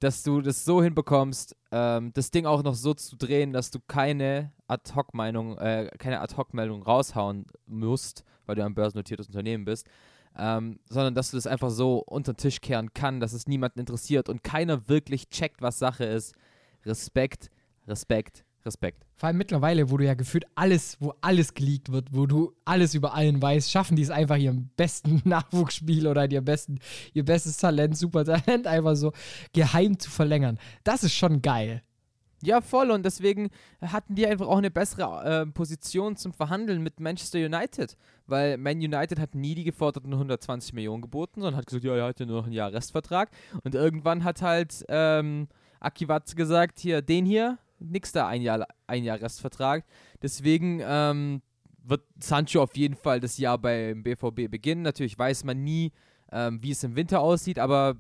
dass du das so hinbekommst, ähm, das Ding auch noch so zu drehen, dass du keine Ad-Hoc-Meinung, äh, keine Ad-Hoc-Meldung raushauen musst, weil du ein börsennotiertes Unternehmen bist, ähm, sondern dass du das einfach so unter den Tisch kehren kann, dass es niemanden interessiert und keiner wirklich checkt, was Sache ist. Respekt, Respekt, Respekt. Vor allem mittlerweile, wo du ja gefühlt alles, wo alles geleakt wird, wo du alles über allen weißt, schaffen die es einfach ihren besten Nachwuchsspieler oder ihr, besten, ihr bestes Talent, super Talent, einfach so geheim zu verlängern. Das ist schon geil. Ja, voll. Und deswegen hatten die einfach auch eine bessere äh, Position zum Verhandeln mit Manchester United. Weil Man United hat nie die geforderten 120 Millionen geboten, sondern hat gesagt, ja, er hat ja nur noch ein Jahr Restvertrag. Und irgendwann hat halt ähm, Akiwatz gesagt, hier, den hier, nix da, ein Jahr, ein Jahr Restvertrag. Deswegen ähm, wird Sancho auf jeden Fall das Jahr beim BVB beginnen. Natürlich weiß man nie, ähm, wie es im Winter aussieht, aber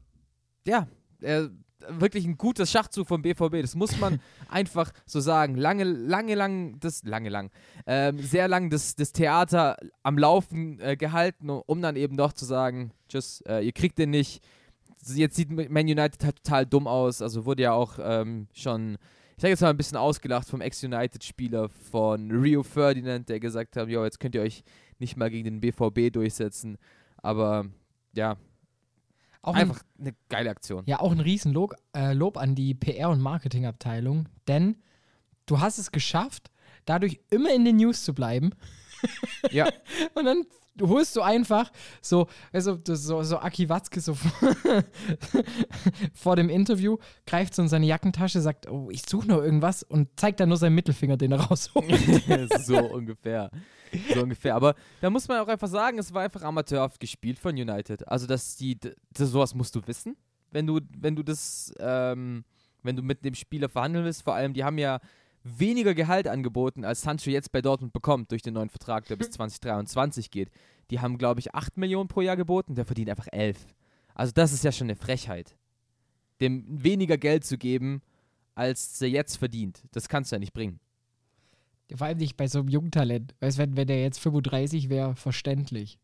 ja, er wirklich ein gutes Schachzug vom BVB. Das muss man einfach so sagen. Lange, lange, lang, das, lange, lang, ähm, sehr lang das, das Theater am Laufen äh, gehalten, um dann eben doch zu sagen, tschüss, äh, ihr kriegt den nicht. Jetzt sieht Man United halt total dumm aus. Also wurde ja auch ähm, schon, ich sage jetzt mal ein bisschen ausgelacht vom Ex-United-Spieler von Rio Ferdinand, der gesagt hat, jo, jetzt könnt ihr euch nicht mal gegen den BVB durchsetzen. Aber ja, Auch ein, einfach eine geile Aktion. ja, auch ein Riesenlob äh, Lob an die PR- und Marketingabteilung, denn du hast es geschafft, dadurch immer in den News zu bleiben. Ja. Und dann holst du einfach so, also so, so Aki Watzke so vor dem Interview, greift so in seine Jackentasche, sagt, oh, ich suche noch irgendwas und zeigt dann nur seinen Mittelfinger, den er rausholt. so ungefähr. So ungefähr. Aber da muss man auch einfach sagen, es war einfach amateurhaft gespielt von United. Also, dass die, das, sowas musst du wissen, wenn du, wenn du das, ähm, wenn du mit dem Spieler verhandeln willst. Vor allem, die haben ja weniger Gehalt angeboten, als Sancho jetzt bei Dortmund bekommt durch den neuen Vertrag, der bis 2023 geht. Die haben, glaube ich, 8 Millionen pro Jahr geboten, der verdient einfach 11. Also das ist ja schon eine Frechheit. Dem weniger Geld zu geben, als er jetzt verdient. Das kannst du ja nicht bringen. Vor allem nicht bei so einem Jungtalent. Weißt du, wenn, wenn der jetzt 35 wäre, verständlich.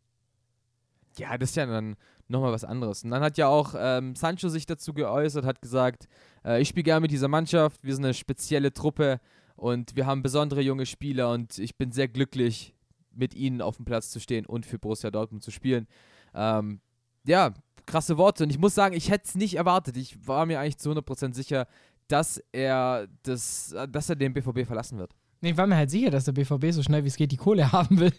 Ja, das ist ja dann nochmal was anderes. Und dann hat ja auch ähm, Sancho sich dazu geäußert, hat gesagt, äh, ich spiele gerne mit dieser Mannschaft, wir sind eine spezielle Truppe und wir haben besondere junge Spieler und ich bin sehr glücklich, mit ihnen auf dem Platz zu stehen und für Borussia Dortmund zu spielen. Ähm, ja, krasse Worte. Und ich muss sagen, ich hätte es nicht erwartet. Ich war mir eigentlich zu 100% sicher, dass er, das, dass er den BVB verlassen wird. Nee, ich war mir halt sicher, dass der BVB so schnell wie es geht die Kohle haben will.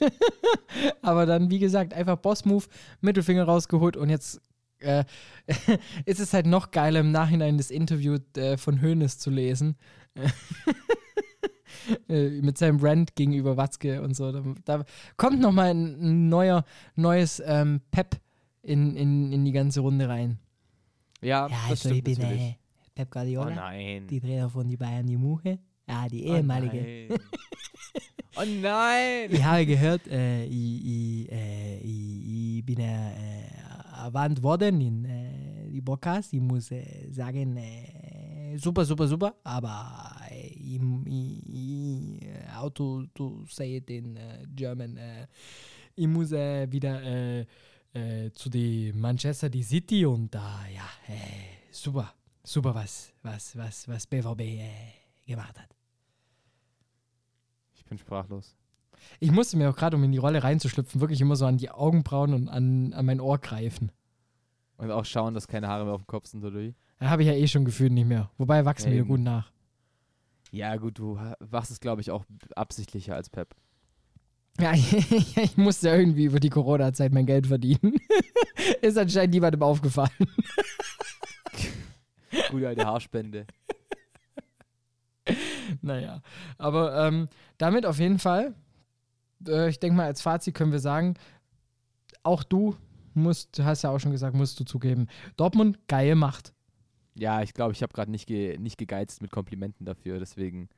Aber dann, wie gesagt, einfach Boss-Move, Mittelfinger rausgeholt und jetzt äh, ist es halt noch geiler, im Nachhinein das Interview äh, von Hoeneß zu lesen. äh, mit seinem Rant gegenüber Watzke und so. Da, da kommt nochmal ein, ein neuer, neues ähm, Pep in, in, in die ganze Runde rein. Ja, Ja, das also ich stimmt bin natürlich. äh, Pep Guardiola, Oh nein. die Trainer von die Bayern, die Muche. Ja, die ehemalige. Oh nein. oh nein. Ich habe gehört, äh, ich, ich, äh, ich, ich bin äh, äh, erwähnt worden in äh, die Podcast. Ich muss äh, sagen, äh, super, super, super. Aber äh, ich, ich, ich, äh, how to, to say it in äh, German, äh, ich muss äh, wieder äh, äh, zu die Manchester die City und da, ja, äh, super, super, was, was, was, was BVB äh, gemacht hat. Ich bin sprachlos. Ich musste mir auch gerade, um in die Rolle reinzuschlüpfen, wirklich immer so an die Augenbrauen und an, an mein Ohr greifen. Und auch schauen, dass keine Haare mehr auf dem Kopf sind, oder wie? Da habe ich ja eh schon gefühlt nicht mehr. Wobei wachsen eben. gut nach. Ja, gut, du machst es, glaube ich, auch absichtlicher als Pep. Ja, ich, musste ja irgendwie über die Corona-Zeit mein Geld verdienen. Ist anscheinend niemandem aufgefallen. Gute alte Haarspende. Naja, aber ähm, damit auf jeden Fall, äh, ich denke mal, als Fazit können wir sagen, auch du musst, du hast ja auch schon gesagt, musst du zugeben, Dortmund, geil macht. Ja, ich glaube, ich habe gerade nicht, ge nicht gegeizt mit Komplimenten dafür, deswegen.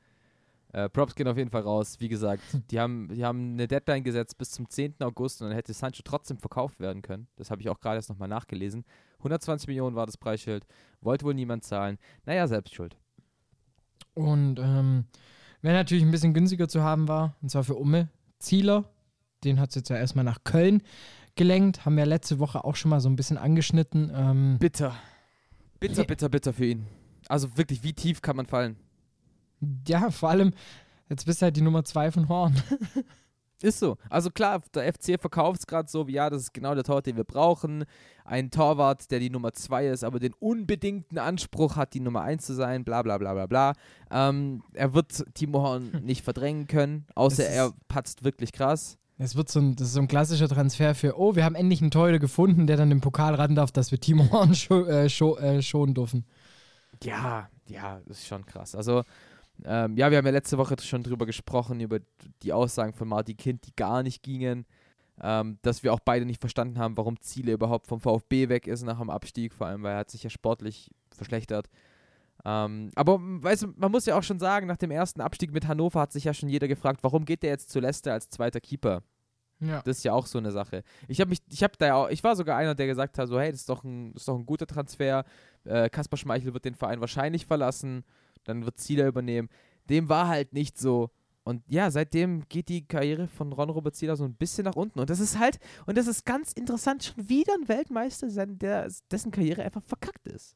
Äh, Props gehen auf jeden Fall raus. Wie gesagt, die haben, die haben eine Deadline gesetzt bis zum 10. August und dann hätte Sancho trotzdem verkauft werden können. Das habe ich auch gerade erst nochmal nachgelesen. 120 Millionen war das Preisschild. Wollte wohl niemand zahlen. Naja, selbst schuld. Und ähm, wer natürlich ein bisschen günstiger zu haben war, und zwar für Umme, Zieler, den hat es jetzt ja erstmal nach Köln gelenkt, haben wir letzte Woche auch schon mal so ein bisschen angeschnitten. Ähm, Bitter. Bitter, bitter, bitter für ihn. Also wirklich, wie tief kann man fallen? ja, vor allem, jetzt bist du halt die Nummer zwei von Horn. Ist so. Also klar, der FC verkauft es gerade so, wie ja, das ist genau der Torwart, den wir brauchen. Ein Torwart, der die Nummer 2 ist, aber den unbedingten Anspruch hat, die Nummer 1 zu sein, bla bla bla bla bla. Ähm, er wird Timo Horn nicht verdrängen können, außer er patzt wirklich krass. Es wird so ein, das ist so ein klassischer Transfer für, oh, wir haben endlich einen Torhüter gefunden, der dann im Pokal ran darf, dass wir Timo Horn scho äh, scho äh, schonen dürfen. Ja, ja, das ist schon krass. Also, ähm, ja, wir haben ja letzte Woche schon drüber gesprochen, über die Aussagen von Martin Kind, die gar nicht gingen. Ähm, dass wir auch beide nicht verstanden haben, warum Ziele überhaupt vom VfB weg ist nach dem Abstieg, vor allem weil er hat sich ja sportlich verschlechtert. Ähm, aber weißt du, man muss ja auch schon sagen, nach dem ersten Abstieg mit Hannover hat sich ja schon jeder gefragt, warum geht der jetzt zu Leicester als zweiter Keeper? Ja. Das ist ja auch so eine Sache. Ich habe mich, ich habe da ja auch, ich war sogar einer, der gesagt hat, so hey, das ist doch ein, das ist doch ein guter Transfer. Äh, Kaspar Schmeichel wird den Verein wahrscheinlich verlassen, dann wird Zieler übernehmen. Dem war halt nicht so. Und ja, seitdem geht die Karriere von Ron Robert Zieler so ein bisschen nach unten. Und das ist halt, und das ist ganz interessant, schon wieder ein Weltmeister, sein, der, dessen Karriere einfach verkackt ist.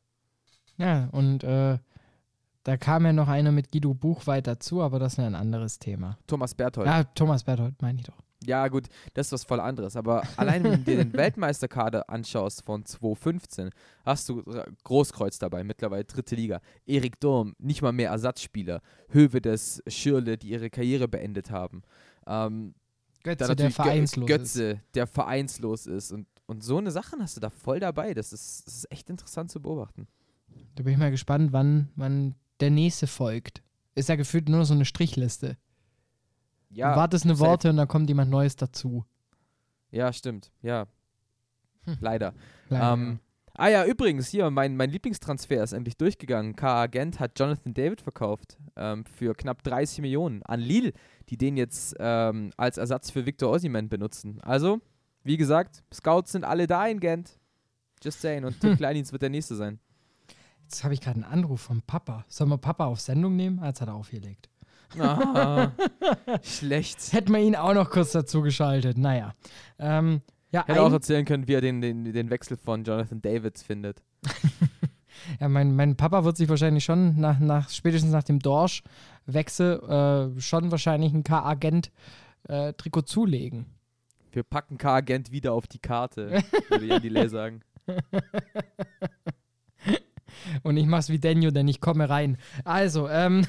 Ja, und äh, da kam ja noch einer mit Guido Buchweit dazu, aber das ist ja ein anderes Thema. Thomas Berthold. Ja, Thomas Berthold, meine ich doch. Ja, gut, das ist was voll anderes. Aber allein, wenn du dir den Weltmeisterkader anschaust von 2015, hast du Großkreuz dabei, mittlerweile dritte Liga. Erik Durm, nicht mal mehr Ersatzspieler. Hövedes, Schirle, die ihre Karriere beendet haben. Ähm, Götze, dann der vereinslos ist. Götze, der vereinslos ist. Und, und so eine Sachen hast du da voll dabei. Das ist, das ist echt interessant zu beobachten. Da bin ich mal gespannt, wann, wann der nächste folgt. Ist ja gefühlt nur so eine Strichliste. Ja, du wartest eine safe. Worte und dann kommt jemand Neues dazu. Ja, stimmt. Ja. Hm. Leider. Leider, Ähm, ah ja, übrigens, hier, mein, mein Lieblingstransfer ist endlich durchgegangen. K. Gent hat Jonathan David verkauft ähm, für knapp 30 Millionen an Lille, die den jetzt ähm, als Ersatz für Victor Osimhen benutzen. Also, wie gesagt, Scouts sind alle da in Gent. Just saying. Und Tim Kleindienst wird der Nächste sein. Jetzt habe ich gerade einen Anruf vom Papa. Sollen wir Papa auf Sendung nehmen? Ah, Jetzt hat er aufgelegt. Ah, schlecht. Hätten wir ihn auch noch kurz dazu geschaltet. Naja. Ähm, ja, Hätte auch erzählen können, wie er den, den, den Wechsel von Jonathan Davids findet. ja mein, mein Papa wird sich wahrscheinlich schon nach, nach spätestens nach dem Dorsch-Wechsel äh, schon wahrscheinlich ein K-Agent-Trikot zulegen. Wir packen K. Gent wieder auf die Karte, würde Jan Delay sagen. Und ich mach's wie Daniel, denn ich komme rein. Also, ähm.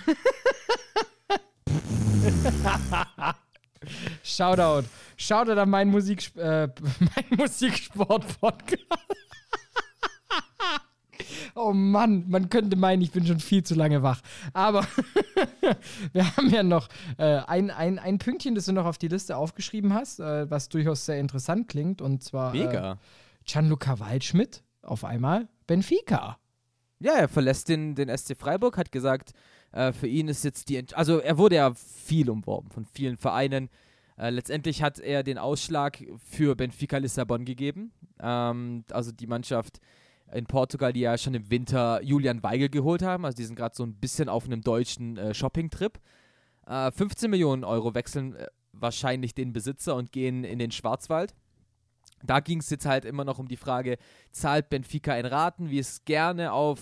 Shoutout. Shoutout an meinen, Musik, äh, mein Musiksport-Podcast. oh Mann, man könnte meinen, ich bin schon viel zu lange wach. Aber wir haben ja noch äh, ein, ein, ein Pünktchen, das du noch auf die Liste aufgeschrieben hast, äh, was durchaus sehr interessant klingt. Und zwar Mega. Gianluca Waldschmidt auf einmal Benfica. Ja, er verlässt den, den SC Freiburg, hat gesagt, äh, für ihn ist jetzt die. Ent also, er wurde ja viel umworben von vielen Vereinen. Äh, letztendlich hat er den Ausschlag für Benfica Lissabon gegeben. Ähm, also, die Mannschaft in Portugal, die ja schon im Winter Julian Weigel geholt haben. Also, die sind gerade so ein bisschen auf einem deutschen äh, Shopping-Trip. 15 Millionen Euro wechseln äh, wahrscheinlich den Besitzer und gehen in den Schwarzwald. Da ging es jetzt halt immer noch um die Frage, zahlt Benfica ein Raten, wie es gerne auf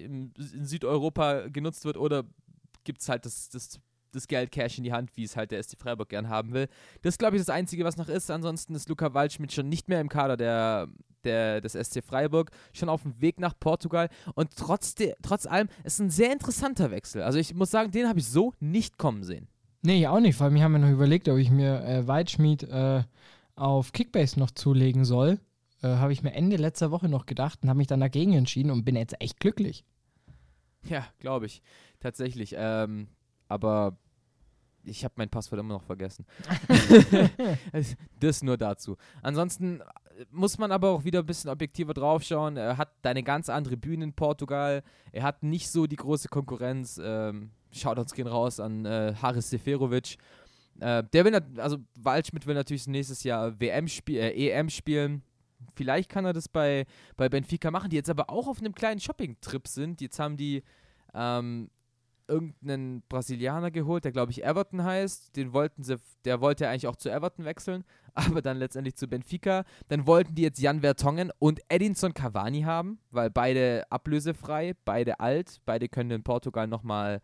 im, in Südeuropa genutzt wird, oder gibt es halt das, das, das Geld Cash in die Hand, wie es halt der SC Freiburg gern haben will. Das glaube ich, das Einzige, was noch ist. Ansonsten ist Luca Waldschmidt schon nicht mehr im Kader der, der, des SC Freiburg, schon auf dem Weg nach Portugal. Und trotz, de, trotz allem, es ist ein sehr interessanter Wechsel. Also ich muss sagen, den habe ich so nicht kommen sehen. Nee, auch nicht. Vor allem, ich habe mir noch überlegt, ob ich mir äh, Waldschmidt äh, auf Kickbase noch zulegen soll. Äh, habe ich mir Ende letzter Woche noch gedacht und habe mich dann dagegen entschieden und bin jetzt echt glücklich. Ja, glaube ich. Tatsächlich. Ähm, aber ich habe mein Passwort immer noch vergessen. das nur dazu. Ansonsten muss man aber auch wieder ein bisschen objektiver draufschauen. Er hat eine ganz andere Bühne in Portugal. Er hat nicht so die große Konkurrenz. Ähm, Shoutouts gehen raus an äh, Haris Seferovic. Äh, der will, also Waldschmidt will natürlich nächstes Jahr WM spiel, äh, EM spielen. Vielleicht kann er das bei, bei Benfica machen, die jetzt aber auch auf einem kleinen Shopping-Trip sind. Jetzt haben die ähm, irgendeinen Brasilianer geholt, der glaube ich Everton heißt. Den wollten sie, der wollte eigentlich auch zu Everton wechseln, aber dann letztendlich zu Benfica. Dann wollten die jetzt Jan Vertongen und Edinson Cavani haben, weil beide ablösefrei, beide alt, beide können in Portugal nochmal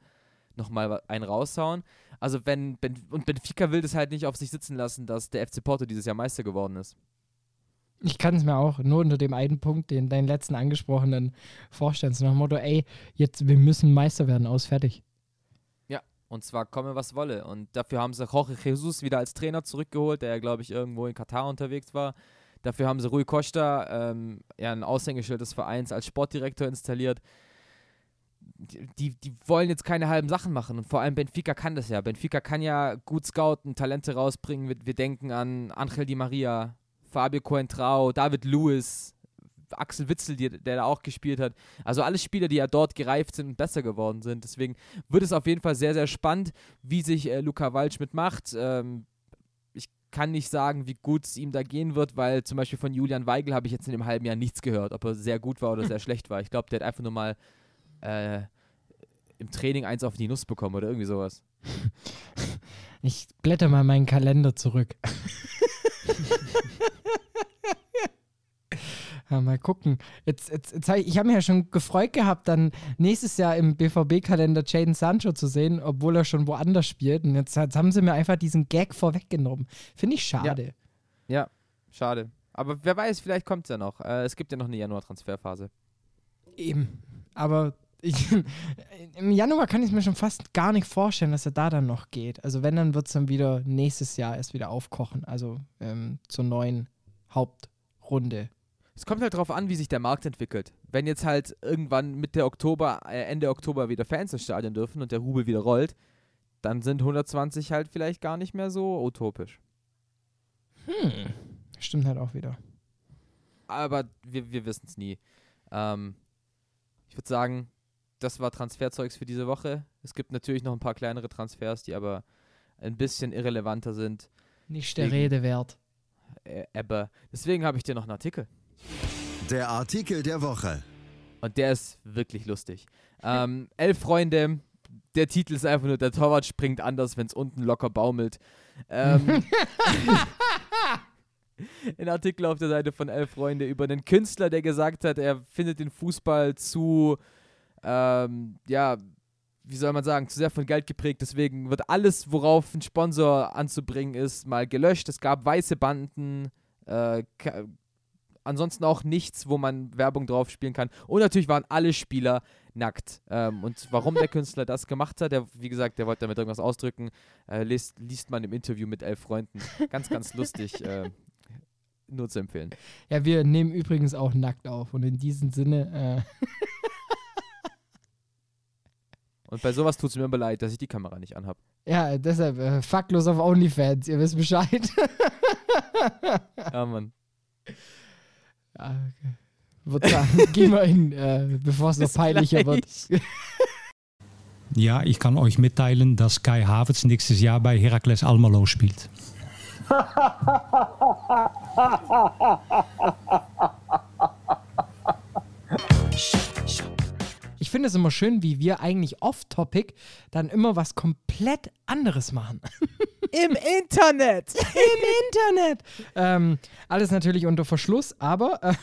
noch mal einen raushauen. Also wenn ben, und Benfica will das halt nicht auf sich sitzen lassen, dass der FC Porto dieses Jahr Meister geworden ist. Ich kann es mir auch nur unter dem einen Punkt, den deinen letzten angesprochenen vorstellen. So nach dem Motto, ey, jetzt, wir müssen Meister werden, aus, fertig. Ja, und zwar komme, was wolle. Und dafür haben sie Jorge Jesus wieder als Trainer zurückgeholt, der ja, glaube ich, irgendwo in Katar unterwegs war. Dafür haben sie Rui Costa, ähm, ja, ein Aushängeschild des Vereins, als Sportdirektor installiert. Die, die wollen jetzt keine halben Sachen machen und vor allem Benfica kann das ja. Benfica kann ja gut scouten, Talente rausbringen. Wir, wir denken an Angel Di Maria, Fabio Coentrao, David Lewis, Axel Witzel, die, der da auch gespielt hat. Also alle Spieler, die ja dort gereift sind und besser geworden sind. Deswegen wird es auf jeden Fall sehr, sehr spannend, wie sich äh, Luca Waldschmidt macht. Ähm, ich kann nicht sagen, wie gut es ihm da gehen wird, weil zum Beispiel von Julian Weigel habe ich jetzt in dem halben Jahr nichts gehört, ob er sehr gut war oder sehr schlecht war. Ich glaube, der hat einfach nur mal äh, im Training eins auf die Nuss bekommen oder irgendwie sowas. Ich blätter mal meinen Kalender zurück. Ja, mal gucken. Jetzt, jetzt, jetzt hab ich, ich habe mich ja schon gefreut gehabt, dann nächstes Jahr im BVB-Kalender Jaden Sancho zu sehen, obwohl er schon woanders spielt. Und jetzt, jetzt haben sie mir einfach diesen Gag vorweggenommen. Finde ich schade. Ja. ja, schade. Aber wer weiß, vielleicht kommt es ja noch. Äh, es gibt ja noch eine Januar-Transferphase. Eben. Aber ich, im Januar kann ich es mir schon fast gar nicht vorstellen, dass er da dann noch geht. Also wenn, dann wird es dann wieder nächstes Jahr erst wieder aufkochen. Also ähm, zur neuen Hauptrunde es kommt halt darauf an, wie sich der Markt entwickelt. Wenn jetzt halt irgendwann Mitte Oktober, äh, Ende Oktober wieder Fans ins Stadion dürfen und der Rubel wieder rollt, dann sind 120 halt vielleicht gar nicht mehr so utopisch. Hm. Stimmt halt auch wieder. Aber wir, wir wissen es nie. Ähm, ich würde sagen, das war Transferzeugs für diese Woche. Es gibt natürlich noch ein paar kleinere Transfers, die aber ein bisschen irrelevanter sind. Nicht der Rede wert. Äh, aber deswegen habe ich dir noch einen Artikel. Der Artikel der Woche. Und der ist wirklich lustig. Ähm, elf Freunde, der Titel ist einfach nur, der Torwart springt anders, wenn es unten locker baumelt. Ähm, ein Artikel auf der Seite von Elf Freunde über einen Künstler, der gesagt hat, er findet den Fußball zu, ähm, ja, wie soll man sagen, zu sehr von Geld geprägt. Deswegen wird alles, worauf ein Sponsor anzubringen ist, mal gelöscht. Es gab weiße Banden, äh, ansonsten auch nichts, wo man Werbung drauf spielen kann. Und natürlich waren alle Spieler nackt. Ähm, und warum der Künstler das gemacht hat, der, wie gesagt, der wollte damit irgendwas ausdrücken, äh, liest, liest man im Interview mit elf Freunden. Ganz, ganz lustig. Äh, nur zu empfehlen. Ja, wir nehmen übrigens auch nackt auf und in diesem Sinne. Äh und bei sowas tut es mir immer leid, dass ich die Kamera nicht anhab. Ja, deshalb, äh, fucklos auf OnlyFans, ihr wisst Bescheid. ja, Mann. Ja, okay. Wird da, gehen wir hin, äh, bevor es noch peinlicher gleich. wird. Ja, ich kann euch mitteilen, dass Kai Havertz nächstes Jahr bei Heracles Almelo spielt. Ich finde es immer schön, wie wir eigentlich off-topic dann immer was komplett anderes machen. Im Internet! Im Internet! Ähm, alles natürlich unter Verschluss, aber äh,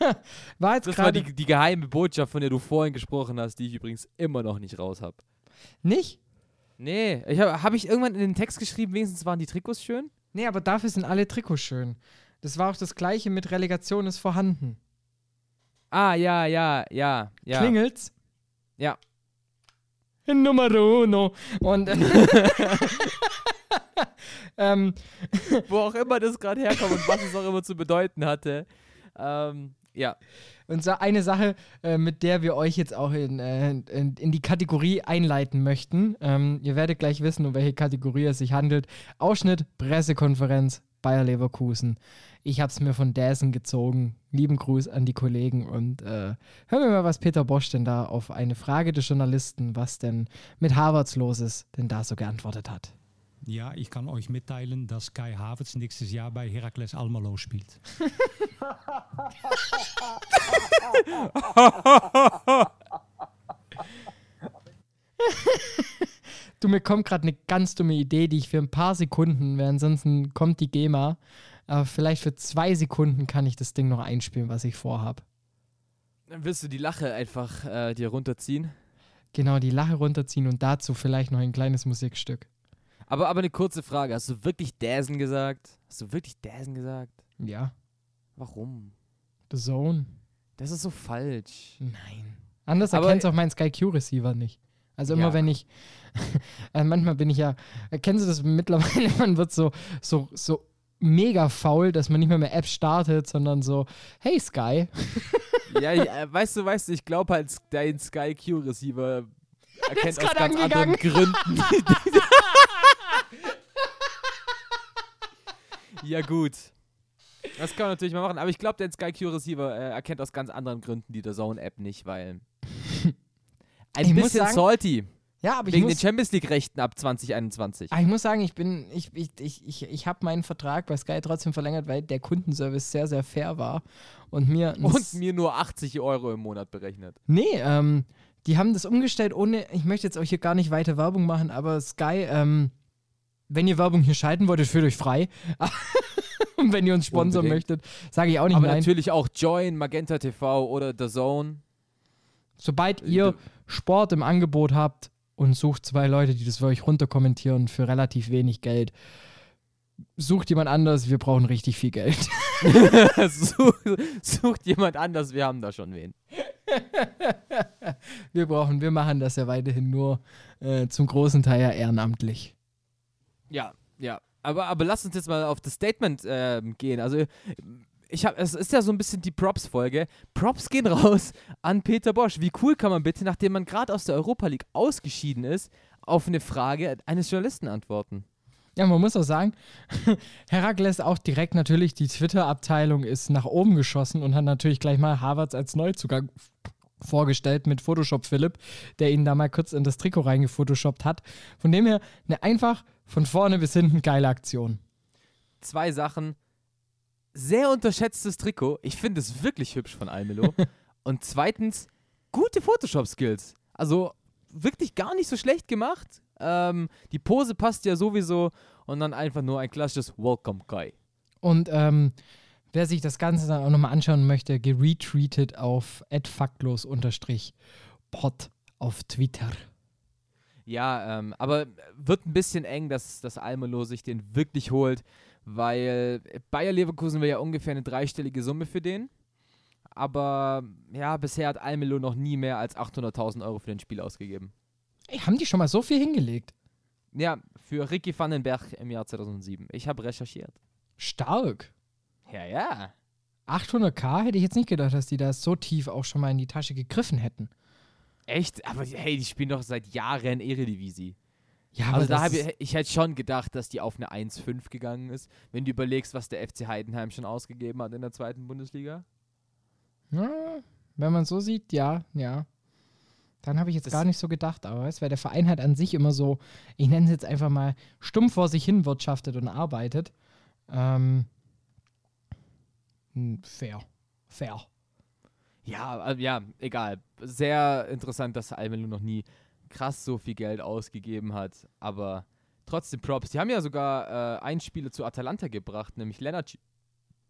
war jetzt Das war die, die geheime Botschaft, von der du vorhin gesprochen hast, die ich übrigens immer noch nicht raus habe. Nicht? Nee, ich habe hab ich irgendwann in den Text geschrieben, wenigstens waren die Trikots schön? Nee, aber dafür sind alle Trikots schön. Das war auch das gleiche mit Relegation ist vorhanden. Ah, ja, ja, ja, ja. Klingelt's? Ja. Nummer uno. Und ähm, wo auch immer das gerade herkommt und was es auch immer zu bedeuten hatte. Ähm, ja. Und so eine Sache, äh, mit der wir euch jetzt auch in, äh, in, in, die Kategorie einleiten möchten. Ähm, ihr werdet gleich wissen, um welche Kategorie es sich handelt. Ausschnitt, Pressekonferenz, Bayer Leverkusen. Ich habe es mir von Dazen gezogen. Lieben Gruß an die Kollegen und äh, hören wir mal, was Peter Bosch denn da auf eine Frage des Journalisten, was denn mit Harvards los ist, denn da so geantwortet hat. Ja, ich kann euch mitteilen, dass Kai Havertz nächstes Jahr bei Heracles Almelo spielt. mir kommt gerade eine ganz dumme Idee, die ich für ein paar Sekunden, weil ansonsten kommt die GEMA, aber vielleicht für zwei Sekunden kann ich das Ding noch einspielen, was ich vorhab. Dann wirst du die Lache einfach äh, dir runterziehen? Genau, die Lache runterziehen und dazu vielleicht noch ein kleines Musikstück. Aber, aber eine kurze Frage. Hast du wirklich Dazen gesagt? Hast du wirklich Dazen gesagt? Ja. Warum? The Zone. Das ist so falsch. Nein. Anders erkennt auch mein Sky Q Receiver nicht. Also immer ja. wenn ich, äh, manchmal bin ich ja, kennst du das mittlerweile, man wird so, so, so mega faul, dass man nicht mehr mehr Apps startet, sondern so, hey Sky. ja, ja, weißt du, weißt du, ich glaube halt, dein Sky Q Receiver erkennt aus ganz anderen Gründen. ja gut. Das kann man natürlich mal machen, aber ich glaube, der Sky Q Receiver äh, erkennt aus ganz anderen Gründen die The Zone App nicht, weil ein ich bisschen sagen, salty. Ja, aber Wegen muss, den Champions League-Rechten ab 2021. ich muss sagen, ich bin, ich, ich, ich, ich, ich habe meinen Vertrag bei Sky trotzdem verlängert, weil der Kundenservice sehr, sehr fair war. Und mir. Und mir nur 80 Euro im Monat berechnet. Nee, ähm, die haben das umgestellt ohne, ich möchte jetzt auch hier gar nicht weiter Werbung machen, aber Sky, ähm, wenn ihr Werbung hier schalten wolltet, fühlt euch frei. Und wenn ihr uns sponsern möchtet, sage ich auch nicht aber nein. natürlich auch Join, Magenta TV oder The Zone. Sobald ihr Sport im Angebot habt und sucht zwei Leute, die das für euch runterkommentieren für relativ wenig Geld, sucht jemand anders, wir brauchen richtig viel Geld. sucht, sucht jemand anders, wir haben da schon wen. wir brauchen, wir machen das ja weiterhin nur äh, zum großen Teil ja ehrenamtlich. Ja, ja. Aber, aber lass uns jetzt mal auf das Statement äh, gehen. Also ich habe, es ist ja so ein bisschen die Props-Folge. Props gehen raus an Peter Bosch. Wie cool kann man bitte, nachdem man gerade aus der Europa League ausgeschieden ist, auf eine Frage eines Journalisten antworten? Ja, man muss auch sagen, Herakles auch direkt natürlich, die Twitter-Abteilung ist nach oben geschossen und hat natürlich gleich mal Harvards als Neuzugang vorgestellt mit Photoshop Philipp, der ihn da mal kurz in das Trikot reingefotoshoppt hat. Von dem her eine einfach von vorne bis hinten geile Aktion. Zwei Sachen sehr unterschätztes Trikot. Ich finde es wirklich hübsch von Almelo. und zweitens, gute Photoshop-Skills. Also wirklich gar nicht so schlecht gemacht. Ähm, die Pose passt ja sowieso und dann einfach nur ein klassisches Welcome Kai. Und ähm, wer sich das Ganze dann auch nochmal anschauen möchte, geretweetet auf adfaktlos-pod auf Twitter. Ja, ähm, aber wird ein bisschen eng, dass, dass Almelo sich den wirklich holt weil Bayer Leverkusen will ja ungefähr eine dreistellige Summe für den. Aber ja, bisher hat Almelo noch nie mehr als 800.000 Euro für den Spiel ausgegeben. Ey, haben die schon mal so viel hingelegt? Ja, für Ricky Vandenberg im Jahr 2007. Ich habe recherchiert. Stark. Ja, ja. 800k hätte ich jetzt nicht gedacht, dass die da so tief auch schon mal in die Tasche gegriffen hätten. Echt? Aber hey, die spielen doch seit Jahren Eredivisie. Ja, aber Also da habe ich, ich hätte schon gedacht, dass die auf eine 1,5 gegangen ist, wenn du überlegst, was der FC Heidenheim schon ausgegeben hat in der zweiten Bundesliga. Ja, wenn man so sieht, ja, ja. Dann habe ich jetzt Das- gar nicht so gedacht, aber weißt, weil der Verein halt an sich immer so, ich nenne es jetzt einfach mal, stumpf vor sich hin wirtschaftet und arbeitet. Ähm, hm, fair. Fair. Ja, äh, ja, egal. Sehr interessant, dass Almelo noch nie krass so viel Geld ausgegeben hat, aber trotzdem Props. Die haben ja sogar äh, einen Spieler zu Atalanta gebracht, nämlich Lennart,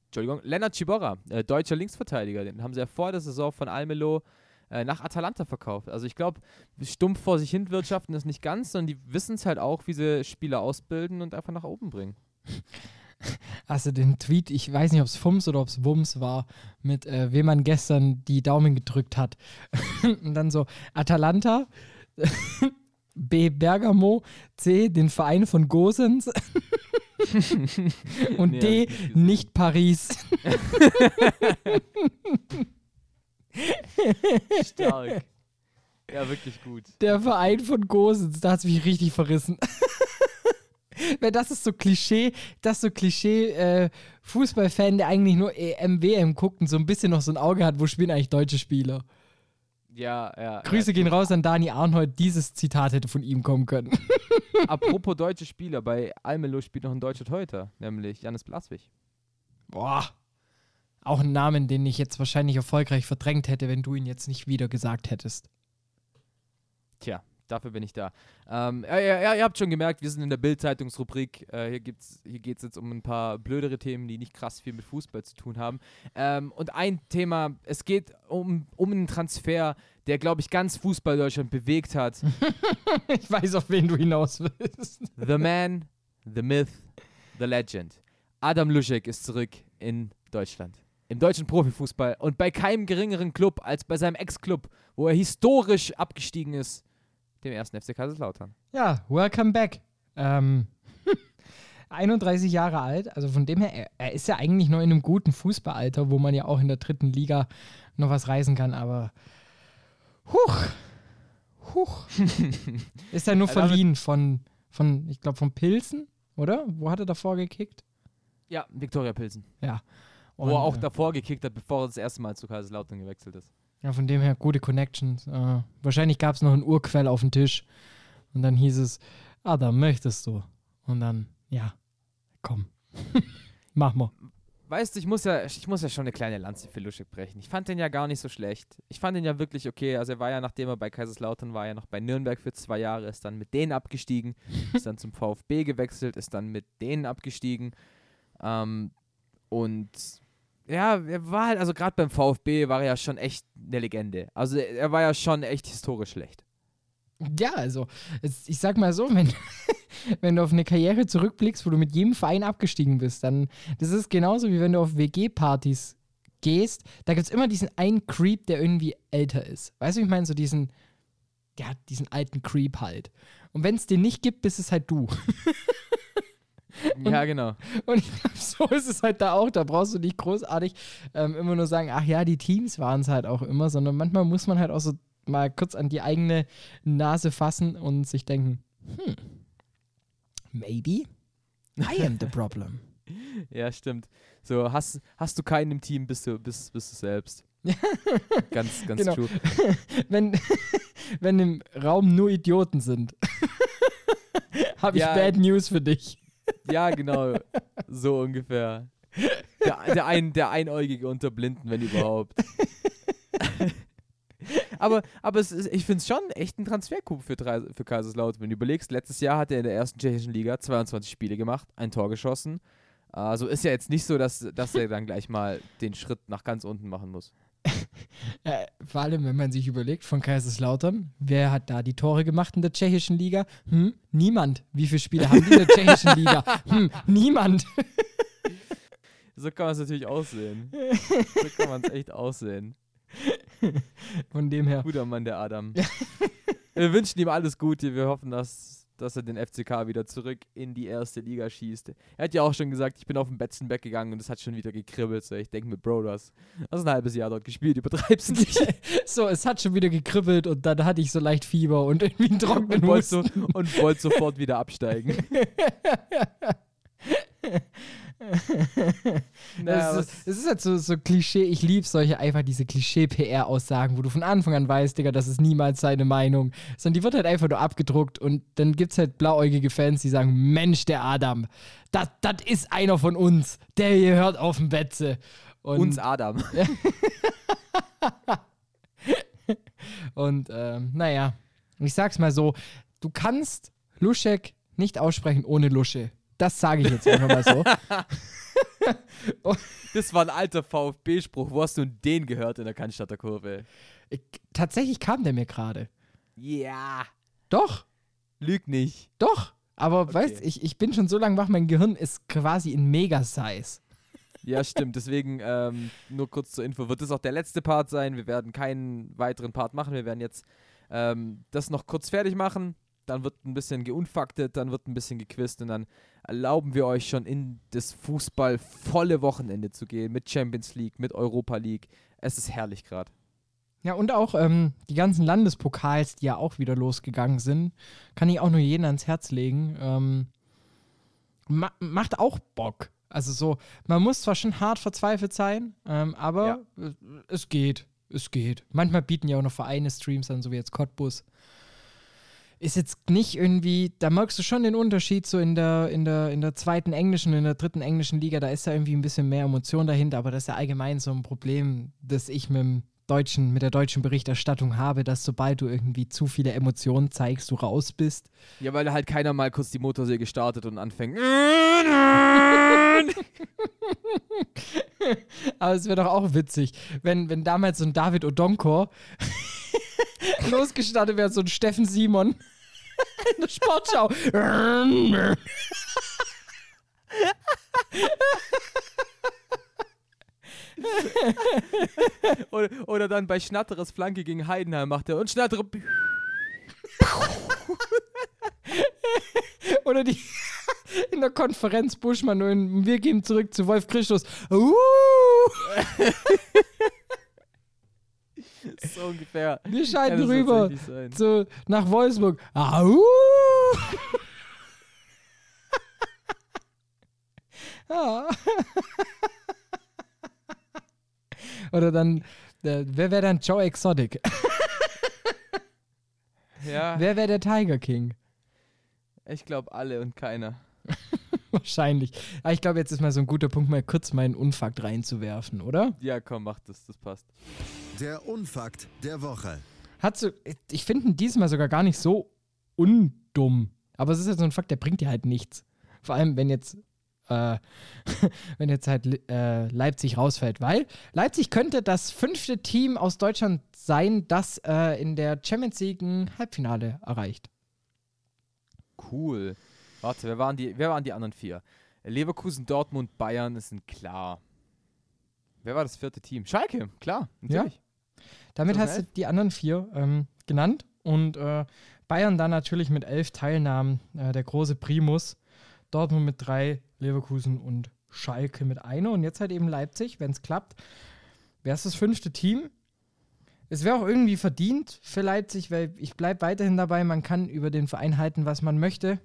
Entschuldigung, Lennart Ciborra, äh, deutscher Linksverteidiger. Den haben sie ja vor der Saison von Almelo äh, nach Atalanta verkauft. Also ich glaube, stumpf vor sich hin wirtschaften ist nicht ganz, sondern die wissen es halt auch, wie sie Spieler ausbilden und einfach nach oben bringen. Hast du den Tweet, ich weiß nicht, ob es Fums oder ob es Wums war, mit äh, wem man gestern die Daumen gedrückt hat. und dann so Atalanta, B. Bergamo, C. den Verein von Gosens und Ja, D. nicht Paris. Stark. ja, wirklich gut. Der Verein von Gosens, da hat es mich richtig verrissen. Weil das ist so Klischee, das ist so Klischee äh, Fußballfan, der eigentlich nur EM, WM guckt und so ein bisschen noch so ein Auge hat, wo spielen eigentlich deutsche Spieler. Ja, ja. Grüße ja, gehen raus an Dani Arnhold, dieses Zitat hätte von ihm kommen können. Apropos deutsche Spieler, bei Almelo spielt noch ein deutscher Torhüter, nämlich Janis Blaswig. Boah. Auch ein Namen, den ich jetzt wahrscheinlich erfolgreich verdrängt hätte, wenn du ihn jetzt nicht wieder gesagt hättest. Tja, dafür bin ich da. Ähm, ja, ja, ihr habt schon gemerkt, wir sind in der Bild-Zeitungsrubrik. Äh, hier gibt's, hier geht es jetzt um ein paar blödere Themen, die nicht krass viel mit Fußball zu tun haben. Ähm, und ein Thema, es geht um, um einen Transfer, der, glaube ich, ganz Fußball-Deutschland bewegt hat. Ich weiß, auf wen du hinaus willst. The Man, The Myth, The Legend. Adam Luschek ist zurück in Deutschland. Im deutschen Profifußball und bei keinem geringeren Club als bei seinem Ex-Club, wo er historisch abgestiegen ist, dem ersten FC Kaiserslautern. Ja, welcome back. Ähm, 31 Jahre alt, also von dem her, er, er ist ja eigentlich noch in einem guten Fußballalter, wo man ja auch in der dritten Liga noch was reisen kann, aber huch, huch. ist er nur damit- verliehen von, von ich glaube, von Pilsen, oder? Wo hat er davor gekickt? Ja, Viktoria Pilsen. Ja. wo Und, er auch äh, davor gekickt hat, bevor er das erste Mal zu Kaiserslautern gewechselt ist. Ja, von dem her gute Connections. Äh, wahrscheinlich gab es noch einen Urquell auf dem Tisch. Und dann hieß es, ah, da möchtest du. Und dann, ja, komm. Mach mal. Weißt du, ich muss ja, ich muss ja schon eine kleine Lanze für Luschek brechen. Ich fand den ja gar nicht so schlecht. Ich fand den ja wirklich okay. Also er war ja, nachdem er bei Kaiserslautern war, ja noch bei Nürnberg für zwei Jahre, ist dann mit denen abgestiegen, ist dann zum VfB gewechselt, ist dann mit denen abgestiegen. Ähm, und ja, er war halt, also gerade beim VfB war er ja schon echt eine Legende. Also er war ja schon echt historisch schlecht. Ja, also, ich sag mal so, wenn, wenn du auf eine Karriere zurückblickst, wo du mit jedem Verein abgestiegen bist, dann, das ist genauso wie wenn du auf WG-Partys gehst, da gibt es immer diesen einen Creep, der irgendwie älter ist. Weißt du, ich meine? So diesen, ja, diesen alten Creep halt. Und wenn es den nicht gibt, bist es halt du. ja, genau. Und ich glaube, so ist es halt da auch. Da brauchst du nicht großartig ähm, immer nur sagen, ach ja, die Teams waren es halt auch immer, sondern manchmal muss man halt auch so mal kurz an die eigene Nase fassen und sich denken, hm, maybe I am the problem. Ja, stimmt. So, hast, hast du keinen im Team, bist du, bist, bist du selbst. ganz, ganz Genau. true. wenn, wenn im Raum nur Idioten sind, habe ich Ja. Bad News für dich. Ja, genau. So ungefähr. Der, der, ein, der Einäugige unter Blinden, wenn überhaupt. aber aber es ist, ich finde es schon echt ein Transfercoup für, drei, für Kaiserslautern. Wenn du überlegst, letztes Jahr hat er in der ersten tschechischen Liga 22 Spiele gemacht, ein Tor geschossen. Also ist ja jetzt nicht so, dass, dass er dann gleich mal den Schritt nach ganz unten machen muss. Äh, vor allem, wenn man sich überlegt, von Kaiserslautern, wer hat da die Tore gemacht in der tschechischen Liga? Hm, niemand. Wie viele Spiele haben die in der tschechischen Liga? Hm, niemand. so kann man es natürlich aussehen. so kann man es echt aussehen. Von dem her. Guter Mann, der Adam. wir wünschen ihm alles Gute. Wir hoffen, dass, dass er den FCK wieder zurück in die erste Liga schießt. Er hat ja auch schon gesagt, ich bin auf den Betzenberg gegangen und es hat schon wieder gekribbelt. So, ich denke mir, Bro, du hast, hast ein halbes Jahr dort gespielt, übertreibst nicht. so, es hat schon wieder gekribbelt und dann hatte ich so leicht Fieber und irgendwie einen trockenen und wollte so, und wollt sofort wieder absteigen. naja, es, ist, es ist halt so, so Klischee, ich liebe solche einfach diese Klischee-PR-Aussagen, wo du von Anfang an weißt, Digga, das ist niemals seine Meinung. Sondern die wird halt einfach nur abgedruckt und dann gibt es halt blauäugige Fans, die sagen, Mensch, der Adam, das ist einer von uns, der hier hört auf dem Betze. Und, uns Adam. und ähm, naja, ich sag's mal so, du kannst Luschek nicht aussprechen ohne Lusche. Das sage ich jetzt einfach mal so. das war ein alter VfB-Spruch. Wo hast du den gehört in der Cannstatter Kurve? Ich, tatsächlich kam der mir gerade. Ja. Doch. Lüg nicht. Doch. Aber okay. weißt ich, ich bin schon so lange wach, mein Gehirn ist quasi in Mega-Size. Ja, stimmt. Deswegen ähm, nur kurz zur Info. Wird das auch der letzte Part sein? Wir werden keinen weiteren Part machen. Wir werden jetzt ähm, das noch kurz fertig machen dann wird ein bisschen geunfaktet, dann wird ein bisschen gequist und dann erlauben wir euch schon in das Fußball volle Wochenende zu gehen mit Champions League, mit Europa League. Es ist herrlich gerade. Ja, und auch ähm, die ganzen Landespokals, die ja auch wieder losgegangen sind, kann ich auch nur jeden ans Herz legen. Ähm, ma macht auch Bock. Also so, man muss zwar schon hart verzweifelt sein, ähm, aber ja. es geht. Es geht. Manchmal bieten ja auch noch Vereine Streams an, so wie jetzt Cottbus ist jetzt nicht irgendwie, da merkst du schon den Unterschied so in der, in der, in der zweiten englischen, in der dritten englischen Liga, da ist da irgendwie ein bisschen mehr Emotion dahinter, aber das ist ja allgemein so ein Problem, das ich mit dem deutschen, mit der deutschen Berichterstattung habe, dass sobald du irgendwie zu viele Emotionen zeigst, du raus bist. Ja, weil halt keiner mal kurz die Motorsäge startet und anfängt. aber es wäre doch auch witzig, wenn, wenn damals so ein David Odonkor losgestartet wäre, so ein Steffen Simon in der Sportschau. oder, oder, dann bei Schnatteres Flanke gegen Heidenheim macht er und Schnattere. oder die in der Konferenz Buschmann und wir gehen zurück zu Wolf Christus. Uh! so ungefähr. Wir schalten rüber zu, nach Wolfsburg. Au! Oder dann, äh, wer wäre dann Joe Exotic? ja. Wer wäre der Tiger King? Ich glaube alle und keiner. Wahrscheinlich. Aber ich glaube, jetzt ist mal so ein guter Punkt, mal kurz meinen Unfakt reinzuwerfen, oder? Ja, komm, mach das, das passt. Der Unfakt der Woche. Hat so, ich finde ihn diesmal sogar gar nicht so undumm. Aber es ist ja so ein Fakt, der bringt dir halt nichts. Vor allem, wenn jetzt, äh, wenn jetzt halt äh, Leipzig rausfällt. Weil Leipzig könnte das fünfte Team aus Deutschland sein, das äh, in der Champions League ein Halbfinale erreicht. Cool. Warte, wer waren die, wer waren die anderen vier? Leverkusen, Dortmund, Bayern sind klar. Wer war das vierte Team? Schalke, klar, natürlich. Ja. Damit hast du die anderen vier ähm, genannt und äh, Bayern dann natürlich mit elf Teilnahmen, äh, der große Primus. Dortmund mit drei, Leverkusen und Schalke mit einer und jetzt halt eben Leipzig, wenn es klappt. Wer ist das fünfte Team? Es wäre auch irgendwie verdient für Leipzig, weil ich bleibe weiterhin dabei, man kann über den Verein halten, was man möchte.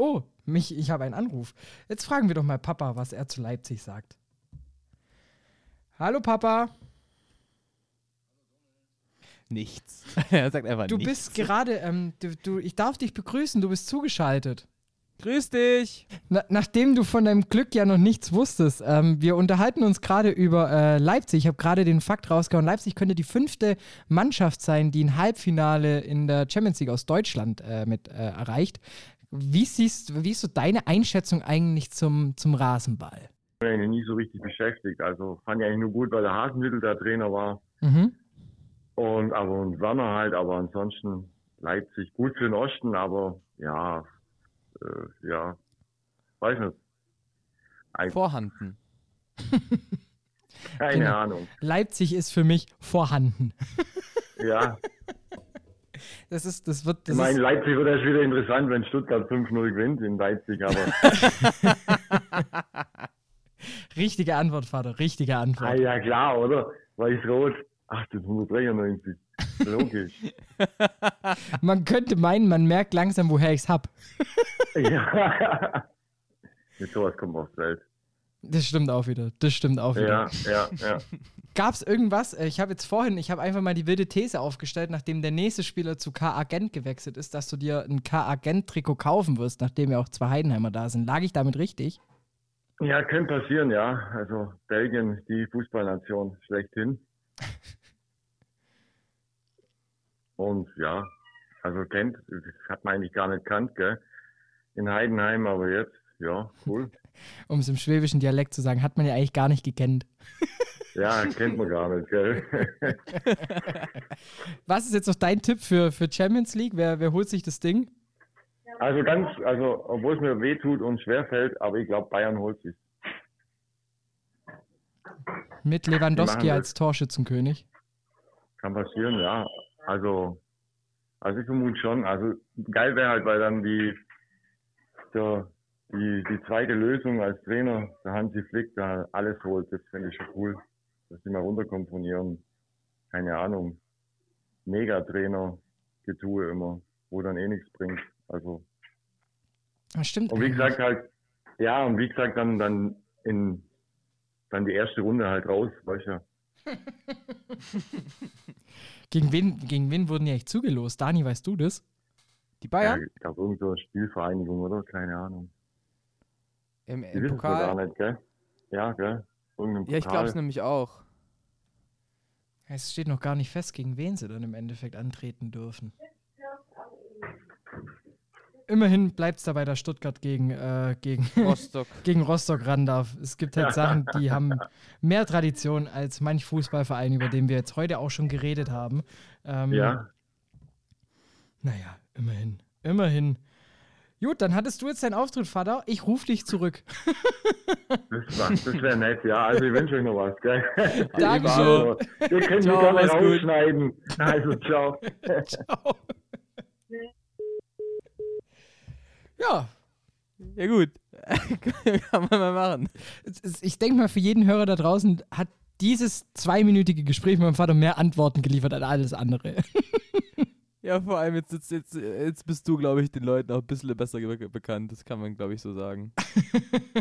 Oh, mich, ich habe einen Anruf. Jetzt fragen wir doch mal Papa, was er zu Leipzig sagt. Hallo Papa. Nichts. er sagt einfach du nichts. bist gerade, ähm, du, du, ich darf dich begrüßen, du bist zugeschaltet. Grüß dich. Na, nachdem du von deinem Glück ja noch nichts wusstest, ähm, wir unterhalten uns gerade über äh, Leipzig. Ich habe gerade den Fakt rausgehauen. Leipzig könnte die fünfte Mannschaft sein, die ein Halbfinale in der Champions League aus Deutschland äh, mit äh, erreicht. Wie siehst, wie ist so deine Einschätzung eigentlich zum, zum Rasenball? Ich bin eigentlich nie so richtig beschäftigt. Also fand ich eigentlich nur gut, weil der Hasenmittel der Trainer war. Mhm. Und aber und Werner halt, aber ansonsten Leipzig gut für den Osten, aber ja, äh, ja, weiß nicht. Ein- Vorhanden. Keine Genau. Ahnung. Leipzig ist für mich vorhanden. Ja, Das ist, das wird, ich das meine, ist, Leipzig wird erst wieder interessant, wenn Stuttgart 5-0 gewinnt in Leipzig, aber richtige Antwort, Vater, richtige ah, Antwort. ja klar, oder? Weiß-Rot, 1893. Logisch. Man könnte meinen, man merkt langsam, woher ich's hab. ja. Mit sowas kommt man aufs Welt. Das stimmt auch wieder. Das stimmt auch wieder. Ja, ja, ja. Gab es irgendwas? äh, Ich habe jetzt vorhin, ich habe einfach mal die wilde These aufgestellt, nachdem der nächste Spieler zu K-Agent gewechselt ist, dass du dir ein K-Agent-Trikot kaufen wirst, nachdem ja auch zwei Heidenheimer da sind. Lag ich damit richtig? Ja, könnte passieren, ja. Also Belgien, die Fußballnation schlechthin. Und ja, also kennt, das hat man eigentlich gar nicht kannt, gell? In Heidenheim, aber jetzt, ja, cool. Um es im schwäbischen Dialekt zu sagen, hat man ja eigentlich gar nicht gekannt. Ja, kennt man gar nicht, gell? Was ist jetzt noch dein Tipp für, für Champions League? Wer, wer holt sich das Ding? Also ganz, also obwohl es mir wehtut und schwerfällt, aber ich glaube, Bayern holt sich. Mit Lewandowski als Torschützenkönig. Kann passieren, ja. Also, also ich vermute schon. Also geil wäre halt, weil dann die, der, die, die zweite Lösung als Trainer, der Hansi Flick, da alles holt. Das finde ich schon cool. Dass die mal runterkommen von ihren, keine Ahnung, Megatrainer Getue immer, wo dann eh nichts bringt. Also, Das stimmt. und wie gesagt halt, ja, und wie gesagt dann, dann in, dann die erste Runde halt raus, weißt ja. Gegen wen, gegen wen wurden die eigentlich zugelost? Dani, weißt du das? Die Ja, Bayern? ich glaube, irgend so eine Spielvereinigung oder? Keine Ahnung. Im, Die im wissen es gar Pokal? nicht, gell? Ja, gell? Irgendein Ja, ich glaube es Pokal. nämlich auch. Es steht noch gar nicht fest, gegen wen sie dann im Endeffekt antreten dürfen. Immerhin bleibt es dabei, dass Stuttgart gegen, äh, gegen, Rostock. gegen Rostock ran darf. Es gibt halt Sachen, die haben mehr Tradition als manch Fußballverein, über den wir jetzt heute auch schon geredet haben. Ähm, Ja, Naja, immerhin. Immerhin. Gut, dann hattest du jetzt deinen Auftritt, Vater. Ich rufe dich zurück. das, das wäre nett, ja. Also ich wünsche euch noch was, gell? Dankeschön. Also, ihr könnt mich Ciao, gerne mach's gut. rausschneiden. Also, ciao. Ciao. Ja, Ja, gut. Kann man mal machen. ich denke mal, für jeden Hörer da draußen hat dieses zweiminütige Gespräch mit meinem Vater mehr Antworten geliefert als alles andere. Ja, vor allem jetzt, jetzt, jetzt, jetzt bist du, glaube ich, den Leuten auch ein bisschen besser be bekannt. Das kann man, glaube ich, so sagen.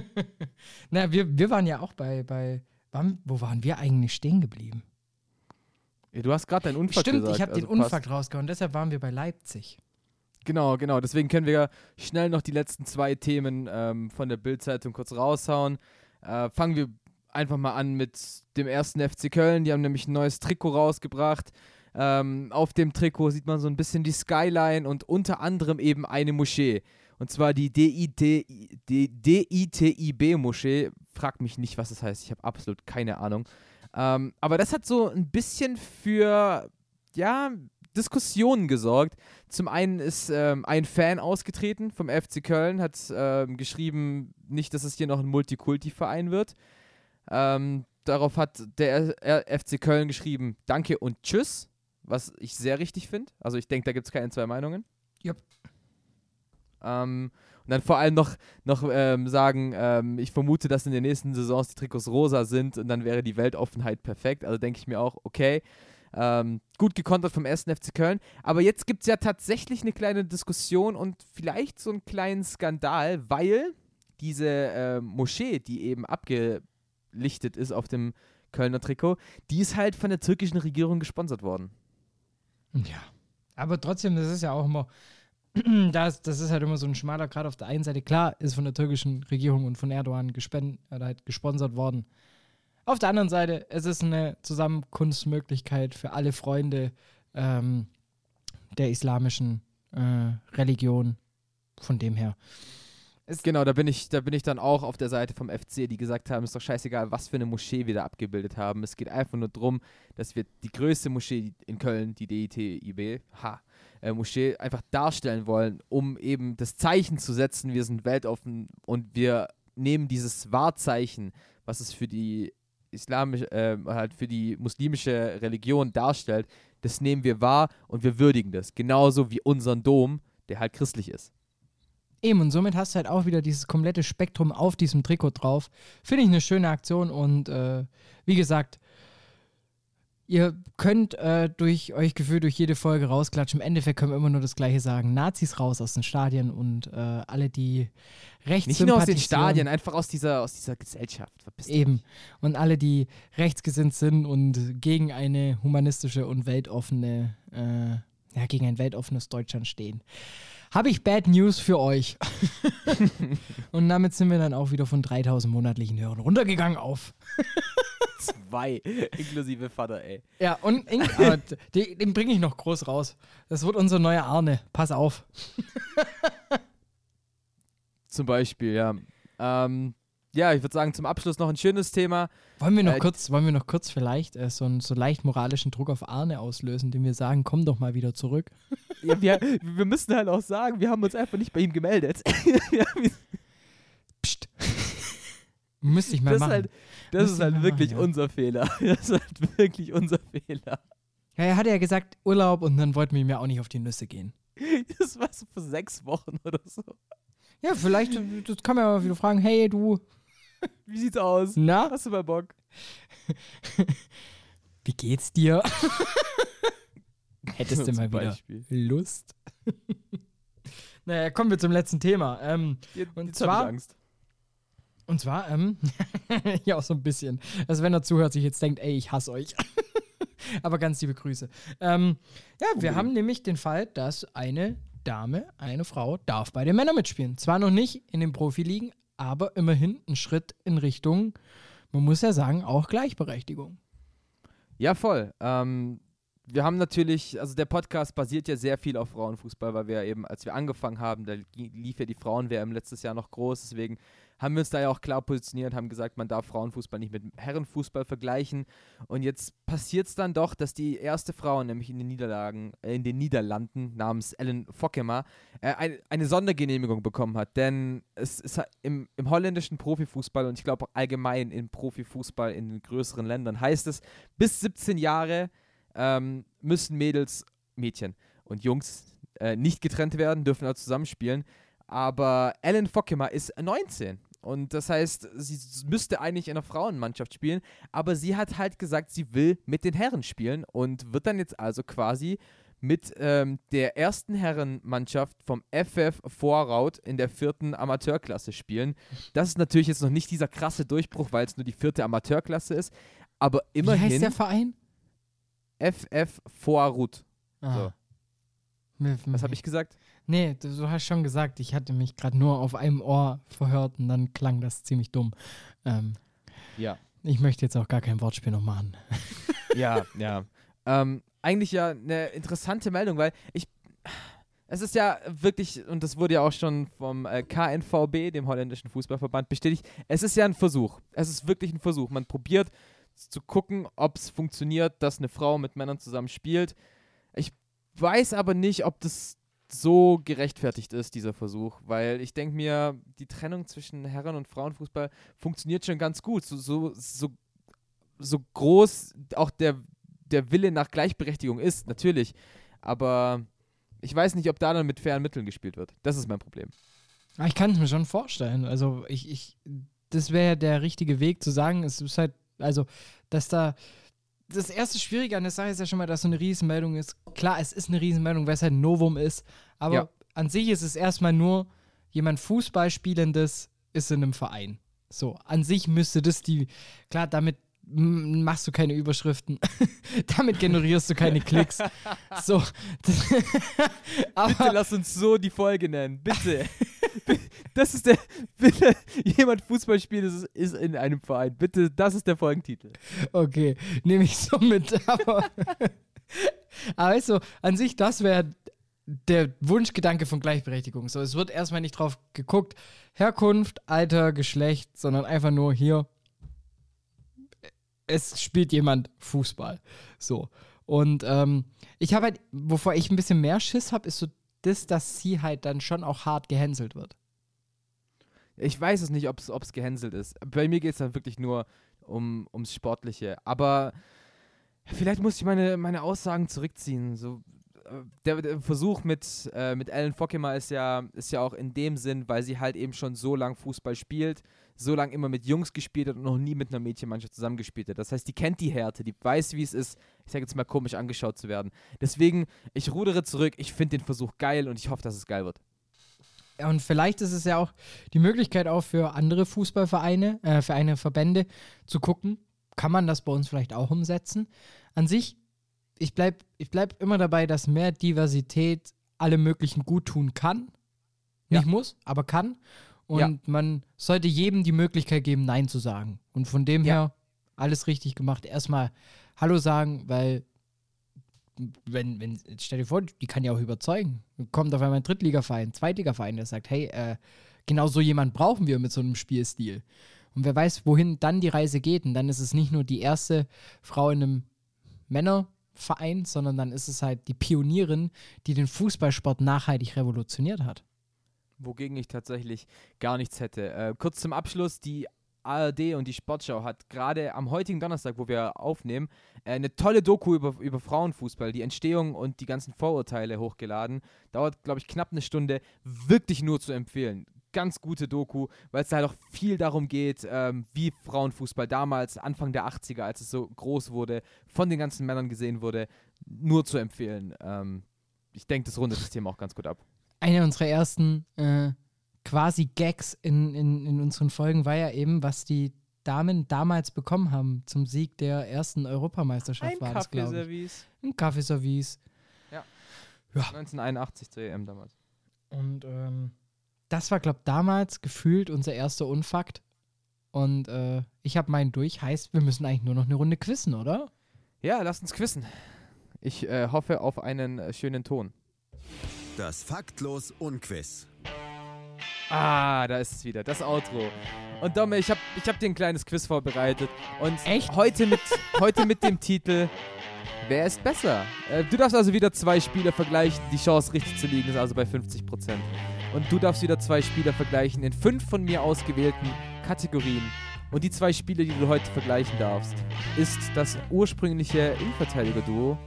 naja, wir, wir waren ja auch bei, bei wann, wo waren wir eigentlich stehen geblieben? Ja, du hast gerade deinen Unfall Stimmt, gesagt. ich habe den also passt. Unfall rausgehauen, deshalb waren wir bei Leipzig. Genau, genau. Deswegen können wir schnell noch die letzten zwei Themen ähm, von der Bild-Zeitung kurz raushauen. Äh, fangen wir einfach mal an mit dem ersten FC Köln. Die haben nämlich ein neues Trikot rausgebracht. Ähm, auf dem Trikot sieht man so ein bisschen die Skyline und unter anderem eben eine Moschee. Und zwar die DITIB-Moschee. Frag mich nicht, was das heißt. Ich habe absolut keine Ahnung. Ähm, aber das hat so ein bisschen für, ja, Diskussionen gesorgt. Zum einen ist ähm, ein Fan ausgetreten vom FC Köln, hat ähm, geschrieben, nicht, dass es hier noch ein Multikulti-Verein wird. Ähm, darauf hat der FC Köln geschrieben, danke und tschüss, was ich sehr richtig finde. Also ich denke, da gibt es keine zwei Meinungen. Yep. Ähm, und dann vor allem noch, noch ähm, sagen, ähm, ich vermute, dass in den nächsten Saisons die Trikots rosa sind und dann wäre die Weltoffenheit perfekt. Also denke ich mir auch, okay, ähm, gut gekontert vom 1. FC Köln. Aber jetzt gibt es ja tatsächlich eine kleine Diskussion und vielleicht so einen kleinen Skandal, weil diese äh, Moschee, die eben abgelichtet ist auf dem Kölner Trikot, die ist halt von der türkischen Regierung gesponsert worden. Ja. Aber trotzdem, das ist ja auch immer, das, das ist halt immer so ein schmaler Grad auf der einen Seite. Klar, ist von der türkischen Regierung und von Erdogan gespen halt gesponsert worden. Auf der anderen Seite, es ist eine Zusammenkunftsmöglichkeit für alle Freunde ähm, der islamischen äh, Religion. Von dem her. Genau, da bin ich, da bin ich dann auch auf der Seite vom FC, die gesagt haben, ist doch scheißegal, was für eine Moschee wir da abgebildet haben. Es geht einfach nur darum, dass wir die größte Moschee in Köln, die DITIB, ha, äh, Moschee, einfach darstellen wollen, um eben das Zeichen zu setzen, wir sind weltoffen und wir nehmen dieses Wahrzeichen, was es für die islamische, äh, halt für die muslimische Religion darstellt, das nehmen wir wahr und wir würdigen das. Genauso wie unseren Dom, der halt christlich ist. Eben, und somit hast du halt auch wieder dieses komplette Spektrum auf diesem Trikot drauf. Finde ich eine schöne Aktion und äh, wie gesagt, ihr könnt äh, durch euch Gefühl durch jede Folge rausklatschen. Im Endeffekt können wir immer nur das Gleiche sagen. Nazis raus aus den Stadien und äh, alle, die rechts Nicht nur aus den Stadien, einfach aus dieser, aus dieser Gesellschaft. Eben. Und alle, die rechtsgesinnt sind und gegen eine humanistische und weltoffene, äh, gegen ein weltoffenes Deutschland stehen habe ich Bad News für euch. und damit sind wir dann auch wieder von 3000 monatlichen Hörern runtergegangen auf. Zwei, inklusive Vater, ey. Ja, und äh, den, den bringe ich noch groß raus. Das wird unser neuer Arne. Pass auf. Zum Beispiel, ja. Ähm, ja, ich würde sagen, zum Abschluss noch ein schönes Thema. Wollen wir noch äh, kurz, wollen wir noch kurz vielleicht äh, so einen so leicht moralischen Druck auf Arne auslösen, dem wir sagen, komm doch mal wieder zurück. Ja, wir, wir müssen halt auch sagen, wir haben uns einfach nicht bei ihm gemeldet. Psst. Müsste ich mal das machen. Halt, das ist halt wirklich machen, ja. unser Fehler. Das ist halt wirklich unser Fehler. Ja, er hatte ja gesagt Urlaub und dann wollten wir ihm ja auch nicht auf die Nüsse gehen. Das war so vor sechs Wochen oder so. Ja, vielleicht, das kann man ja mal wieder fragen, hey du, wie sieht's aus? Na? Hast du mal Bock? Wie geht's dir? Hättest du mal wieder Beispiel. Lust? naja, kommen wir zum letzten Thema. Ähm, jetzt, und jetzt zwar, Angst. Und zwar, ähm, ja, auch so ein bisschen. Also, wenn er zuhört, sich jetzt denkt, ey, ich hasse euch. Aber ganz liebe Grüße. Ähm, ja, wir okay. haben nämlich den Fall, dass eine Dame, eine Frau, darf bei den Männern mitspielen. Zwar noch nicht in den Profiligen, aber immerhin ein Schritt in Richtung, man muss ja sagen, auch Gleichberechtigung. Ja, voll. Ähm, wir haben natürlich, also der Podcast basiert ja sehr viel auf Frauenfußball, weil wir eben, als wir angefangen haben, da lief ja die Frauen-WM letztes Jahr noch groß, deswegen haben wir uns da ja auch klar positioniert, haben gesagt, man darf Frauenfußball nicht mit Herrenfußball vergleichen. Und jetzt passiert es dann doch, dass die erste Frau, nämlich in den Niederlagen, äh, in den Niederlanden, namens Ellen Fokkema, äh, ein, eine Sondergenehmigung bekommen hat. Denn es ist im, im holländischen Profifußball und ich glaube auch allgemein im Profifußball in größeren Ländern heißt es, bis 17 Jahre ähm, müssen Mädels, Mädchen und Jungs äh, nicht getrennt werden, dürfen also zusammenspielen. Aber Ellen Fokkema ist 19 und das heißt, sie müsste eigentlich in einer Frauenmannschaft spielen, aber sie hat halt gesagt, sie will mit den Herren spielen und wird dann jetzt also quasi mit ähm, der ersten Herrenmannschaft vom FF Vorraut in der vierten Amateurklasse spielen. Das ist natürlich jetzt noch nicht dieser krasse Durchbruch, weil es nur die vierte Amateurklasse ist, aber immerhin. Wie heißt der Verein? FF Vorrut. Ah. So. Was habe ich gesagt? Nee, du hast schon gesagt, ich hatte mich gerade nur auf einem Ohr verhört und dann klang das ziemlich dumm. Ähm, ja. Ich möchte jetzt auch gar kein Wortspiel noch machen. ja, ja. Ähm, eigentlich ja eine interessante Meldung, weil ich. Es ist ja wirklich, und das wurde ja auch schon vom äh, KNVB, dem holländischen Fußballverband, bestätigt, es ist ja ein Versuch. Es ist wirklich ein Versuch. Man probiert zu gucken, ob es funktioniert, dass eine Frau mit Männern zusammen spielt. Ich weiß aber nicht, ob das so gerechtfertigt ist, dieser Versuch, weil ich denke mir, die Trennung zwischen Herren- und Frauenfußball funktioniert schon ganz gut. So, so, so, so groß auch der, der Wille nach Gleichberechtigung ist, natürlich. Aber ich weiß nicht, ob da dann mit fairen Mitteln gespielt wird. Das ist mein Problem. Ich kann es mir schon vorstellen. Also ich, ich das wäre der richtige Weg zu sagen, es ist halt, also, dass da das erste Schwierige an der Sache ist ja schon mal, dass so eine Riesenmeldung ist. Klar, es ist eine Riesenmeldung, weil es halt ein Novum ist, aber ja. an sich ist es erstmal nur jemand Fußballspielendes ist in einem Verein. So, an sich müsste das die, klar, damit machst du keine Überschriften. Damit generierst du keine Klicks. So. bitte lass uns so die Folge nennen. Bitte. Das ist der. Bitte, jemand Fußball spielt, ist, ist in einem Verein. Bitte, das ist der Folgentitel. Okay, nehme ich so mit. Aber, aber weißt du, an sich, das wäre der Wunschgedanke von Gleichberechtigung. So, es wird erstmal nicht drauf geguckt, Herkunft, Alter, Geschlecht, sondern einfach nur hier, es spielt jemand Fußball. So. Und ähm, ich habe halt, wovor ich ein bisschen mehr Schiss habe, ist so das, dass sie halt dann schon auch hart gehänselt wird. Ich weiß es nicht, ob es gehänselt ist. Bei mir geht es dann wirklich nur um, ums Sportliche. Aber vielleicht muss ich meine, meine Aussagen zurückziehen. So, äh, der, der, Versuch mit, äh, mit Ellen Fockema ist ja, ist ja auch in dem Sinn, weil sie halt eben schon so lange Fußball spielt, so lange immer mit Jungs gespielt hat und noch nie mit einer Mädchenmannschaft zusammengespielt hat. Das heißt, die kennt die Härte, die weiß, wie es ist, ich sage jetzt mal komisch angeschaut zu werden. Deswegen, ich rudere zurück, ich finde den Versuch geil und ich hoffe, dass es geil wird. Und vielleicht ist es ja auch die Möglichkeit auch für andere Fußballvereine, äh, für eine Verbände zu gucken, kann man das bei uns vielleicht auch umsetzen. An sich ich bleibe ich bleib immer dabei, dass mehr Diversität alle möglichen gut tun kann. Nicht ja. muss, aber kann. Und ja. man sollte jedem die Möglichkeit geben, Nein zu sagen. Und von dem ja. her alles richtig gemacht. Erstmal Hallo sagen, weil wenn, wenn, stell dir vor, die kann ja auch überzeugen. Kommt auf einmal ein Drittligaverein, Zweitligaverein, der sagt, hey, äh, genau so jemand brauchen wir mit so einem Spielstil. Und wer weiß, wohin dann die Reise geht. Und dann ist es nicht nur die erste Frau in einem Männer- Verein, sondern dann ist es halt die Pionierin, die den Fußballsport nachhaltig revolutioniert hat. Wogegen ich tatsächlich gar nichts hätte. Äh, kurz zum Abschluss, die ARD und die Sportschau hat gerade am heutigen Donnerstag, wo wir aufnehmen, äh, eine tolle Doku über, über Frauenfußball, die Entstehung und die ganzen Vorurteile hochgeladen. Dauert, glaube ich, knapp eine Stunde. Wirklich nur zu empfehlen ganz gute Doku, weil es halt auch viel darum geht, ähm, wie Frauenfußball damals, Anfang der 80er, als es so groß wurde, von den ganzen Männern gesehen wurde, nur zu empfehlen. Ähm, ich denke, das rundet das Thema auch ganz gut ab. Eine unserer ersten äh, quasi Gags in, in, in unseren Folgen war ja eben, was die Damen damals bekommen haben zum Sieg der ersten Europameisterschaft. Ein war Kaffeeservice. Ein Kaffeeservice. Ja. ja. 1981 zur EM damals. Und ähm, das war, glaube ich, damals gefühlt unser erster Unfakt. Und äh, ich habe meinen durch. Heißt, wir müssen eigentlich nur noch eine Runde quizzen, oder? Ja, lass uns quizzen. Ich äh, hoffe auf einen äh, schönen Ton. Das Faktlos Unquiz. Ah, da ist es wieder, das Outro. Und Domme, ich habe ich hab dir ein kleines Quiz vorbereitet. Und Echt? Heute, mit, heute mit dem Titel Wer ist besser? Äh, du darfst also wieder zwei Spieler vergleichen. Die Chance richtig zu liegen ist also bei 50%. Und du darfst wieder zwei Spieler vergleichen in fünf von mir ausgewählten Kategorien. Und die zwei Spiele, die du heute vergleichen darfst, ist das ursprüngliche Innenverteidiger-Duo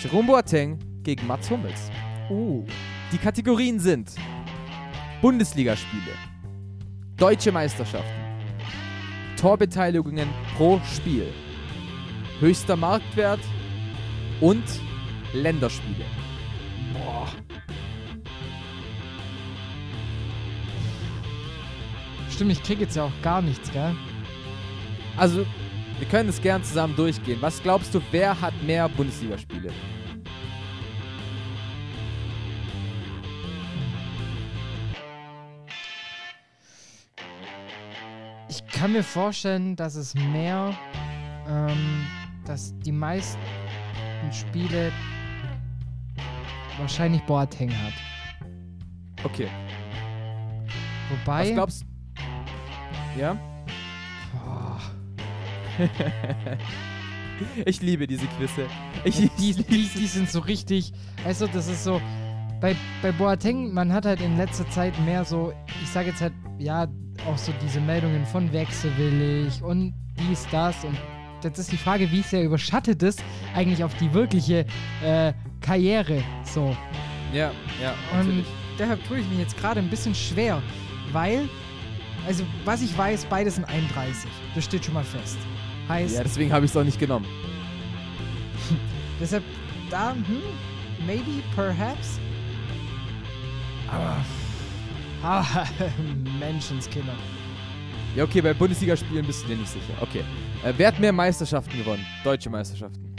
Jerome Boateng gegen Mats Hummels. Oh. Die Kategorien sind Bundesligaspiele, Deutsche Meisterschaften, Torbeteiligungen pro Spiel, höchster Marktwert und Länderspiele. Boah. Stimmt, ich krieg jetzt ja auch gar nichts, gell? Also, wir können es gern zusammen durchgehen. Was glaubst du, wer hat mehr Bundesligaspiele? Kann mir vorstellen, dass es mehr, ähm, dass die meisten Spiele wahrscheinlich Boateng hat. Okay. Wobei. Was glaubst? Ja? ich liebe diese Quizze. Ich, die, die, die sind so richtig. Also, das ist so. Bei, bei Boateng, man hat halt in letzter Zeit mehr so, ich sage jetzt halt, ja, auch so diese Meldungen von wechselwillig und dies, das und jetzt ist die Frage, wie sehr überschattet es eigentlich auf die wirkliche äh, Karriere so. Ja, ja. Natürlich. Und deshalb tue ich mich jetzt gerade ein bisschen schwer, weil also, was ich weiß, beide sind 31. Das steht schon mal fest. Heißt. Ja, deswegen habe ich es auch nicht genommen. deshalb, da, hm, maybe, perhaps. Aber. Ah, Menschenskinder. Ja, okay, bei Bundesligaspielen bist du dir nicht sicher. Okay. Äh, wer hat mehr Meisterschaften gewonnen? Deutsche Meisterschaften.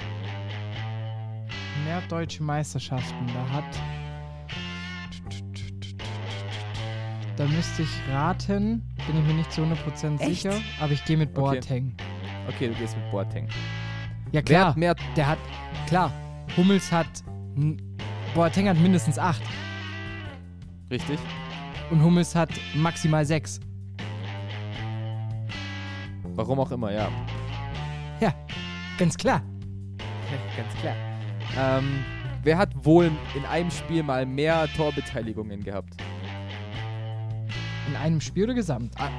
Mehr deutsche Meisterschaften. Da hat Da müsste ich raten, bin ich mir nicht zu 100% Echt? sicher, aber ich gehe mit Boateng. Okay. okay. du gehst mit Boateng. Ja klar, Wer hat mehr der hat, klar, Hummels hat, Boateng hat mindestens 8. Richtig. Und Hummels hat maximal 6. Warum auch immer, ja. Ja, ganz klar. ganz klar. Ähm, wer hat wohl in einem Spiel mal mehr Torbeteiligungen gehabt? In einem Spiel oder gesamt? Ah,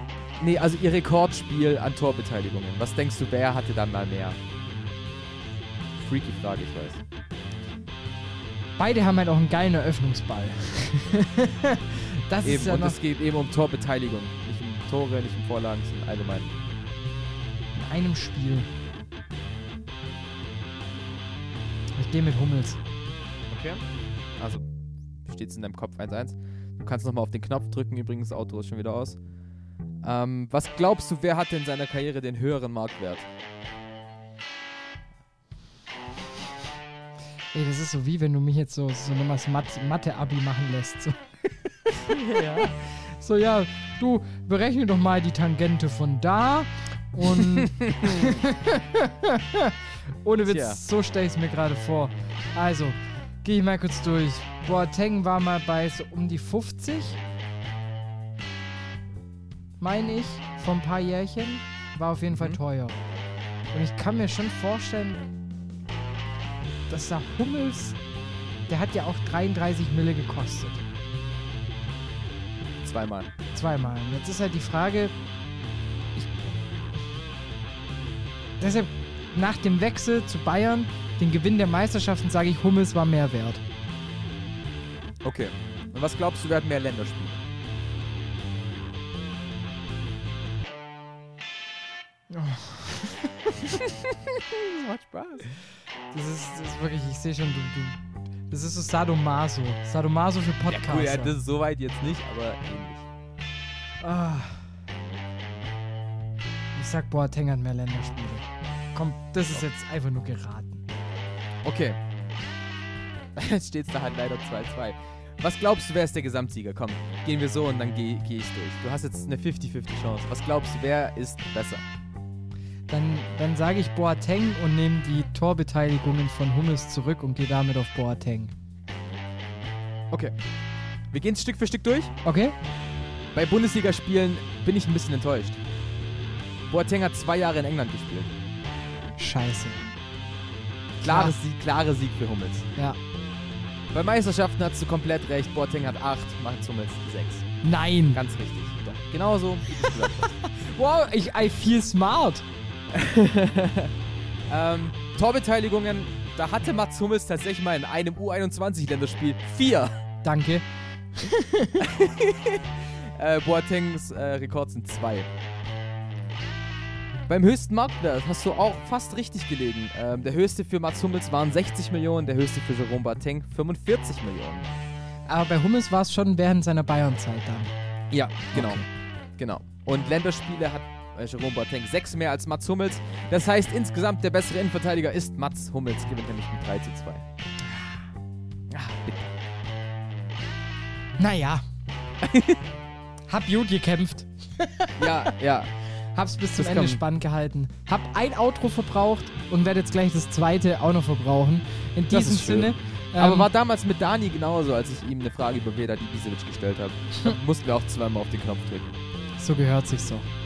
nee, also ihr Rekordspiel an Torbeteiligungen. Was denkst du, wer hatte dann mal mehr? Freaky Frage, ich weiß. Beide haben halt auch einen geilen Eröffnungsball. das Eben, ist ja und es geht eben um Torbeteiligung. Nicht um Tore, nicht um Vorlagen, sondern allgemein. in einem Spiel. Ich gehe mit Hummels. Okay. Also steht es in deinem Kopf 1-1. Du kannst nochmal auf den Knopf drücken, übrigens, das Auto ist schon wieder aus. Ähm, was glaubst du, wer hatte in seiner Karriere den höheren Marktwert? Ey, das ist so wie wenn du mich jetzt so, so nochmal Mathe-Abi machen lässt. So. so, ja, du berechne doch mal die Tangente von da und. Ohne Witz, Tja. so stelle ich es mir gerade vor. Also, gehe ich mal kurz durch. Boateng war mal bei so um die 50. Meine ich, vor ein paar Jährchen. War auf jeden Fall Mhm. teuer. Und ich kann mir schon vorstellen, dass der Hummels, der hat ja auch 33 Mille gekostet. Zweimal. Zweimal. Jetzt ist halt die Frage, deshalb nach dem Wechsel zu Bayern, den Gewinn der Meisterschaften, sage ich, Hummels war mehr wert. Okay. Und was glaubst du, wer hat mehr Länderspiele? macht Spaß. Das ist, das ist wirklich, ich sehe schon, du, du, das ist so Sadomaso. Sadomaso für Ja, Podcaster. cool, ja, das ist soweit jetzt nicht, aber ähnlich. Ah. Ich sag, Boateng hat mehr Länderspiele. Komm, das ist jetzt einfach nur geraten. Okay. Jetzt steht es da halt leider 2-2. Was glaubst du, wer ist der Gesamtsieger? Komm, gehen wir so und dann gehe geh ich durch. Du hast jetzt eine 50-50 Chance. Was glaubst du, wer ist besser? Dann, dann sage ich Boateng und nehme die Torbeteiligungen von Hummels zurück und gehe damit auf Boateng. Okay. Wir gehen Stück für Stück durch. Okay? Bei Bundesligaspielen bin ich ein bisschen enttäuscht. Boateng hat zwei Jahre in England gespielt. Scheiße. Klares Klar. Sieg, klarer Sieg für Hummels. Ja. Bei Meisterschaften hast du komplett recht. Boateng hat acht, macht Hummels sechs. Nein. Ganz richtig. Doch. Gesagt hast. Wow, ich I feel smart. ähm, Torbeteiligungen, da hatte Mats Hummels tatsächlich mal in einem U21-Länderspiel vier. Danke. Äh, Boatengs äh, Rekord sind zwei. Beim höchsten Marktwert hast du auch fast richtig gelegen. Ähm, der höchste für Mats Hummels waren 60 Millionen, der höchste für Jerome Boateng 45 Millionen. Aber bei Hummels war es schon während seiner Bayern-Zeit dann. Ja, genau. Okay. Genau. Und Länderspiele hat Jerome Boateng sechs mehr als Mats Hummels. Das heißt, insgesamt der bessere Innenverteidiger ist Mats Hummels, gewinnt nämlich mit 3 zu 2. Ah, bitte. Naja. Hab gut gekämpft. Ja, ja. Hab's bis zum Das Ende spannend gehalten. Hab ein Outro verbraucht und werde jetzt gleich das zweite auch noch verbrauchen. In diesem. Sinne. Aber ähm, war damals mit Dani genauso, als ich ihm eine Frage über Veda Ibisevic gestellt habe. Mussten wir auch zweimal auf den Knopf drücken. so gehört sich's doch.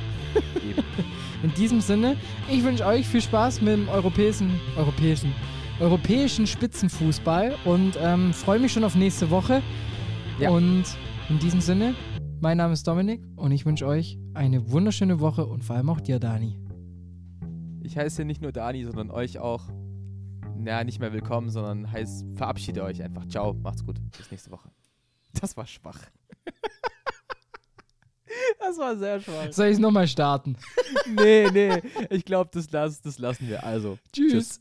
In diesem Sinne, ich wünsche euch viel Spaß mit dem europäischen, europäischen, europäischen Spitzenfußball und ähm, freue mich schon auf nächste Woche. Ja. Und in diesem Sinne, mein Name ist Dominik und ich wünsche euch eine wunderschöne Woche und vor allem auch dir, Dani. Ich heiße nicht nur Dani, sondern euch auch. Na, nicht mehr willkommen, sondern heißt, verabschiede euch einfach. Ciao, macht's gut. Bis nächste Woche. Das war schwach. das war sehr schwach. Soll ich es nochmal starten? Nee, nee. Ich glaube, das, las, das lassen wir. Also, Tschüss.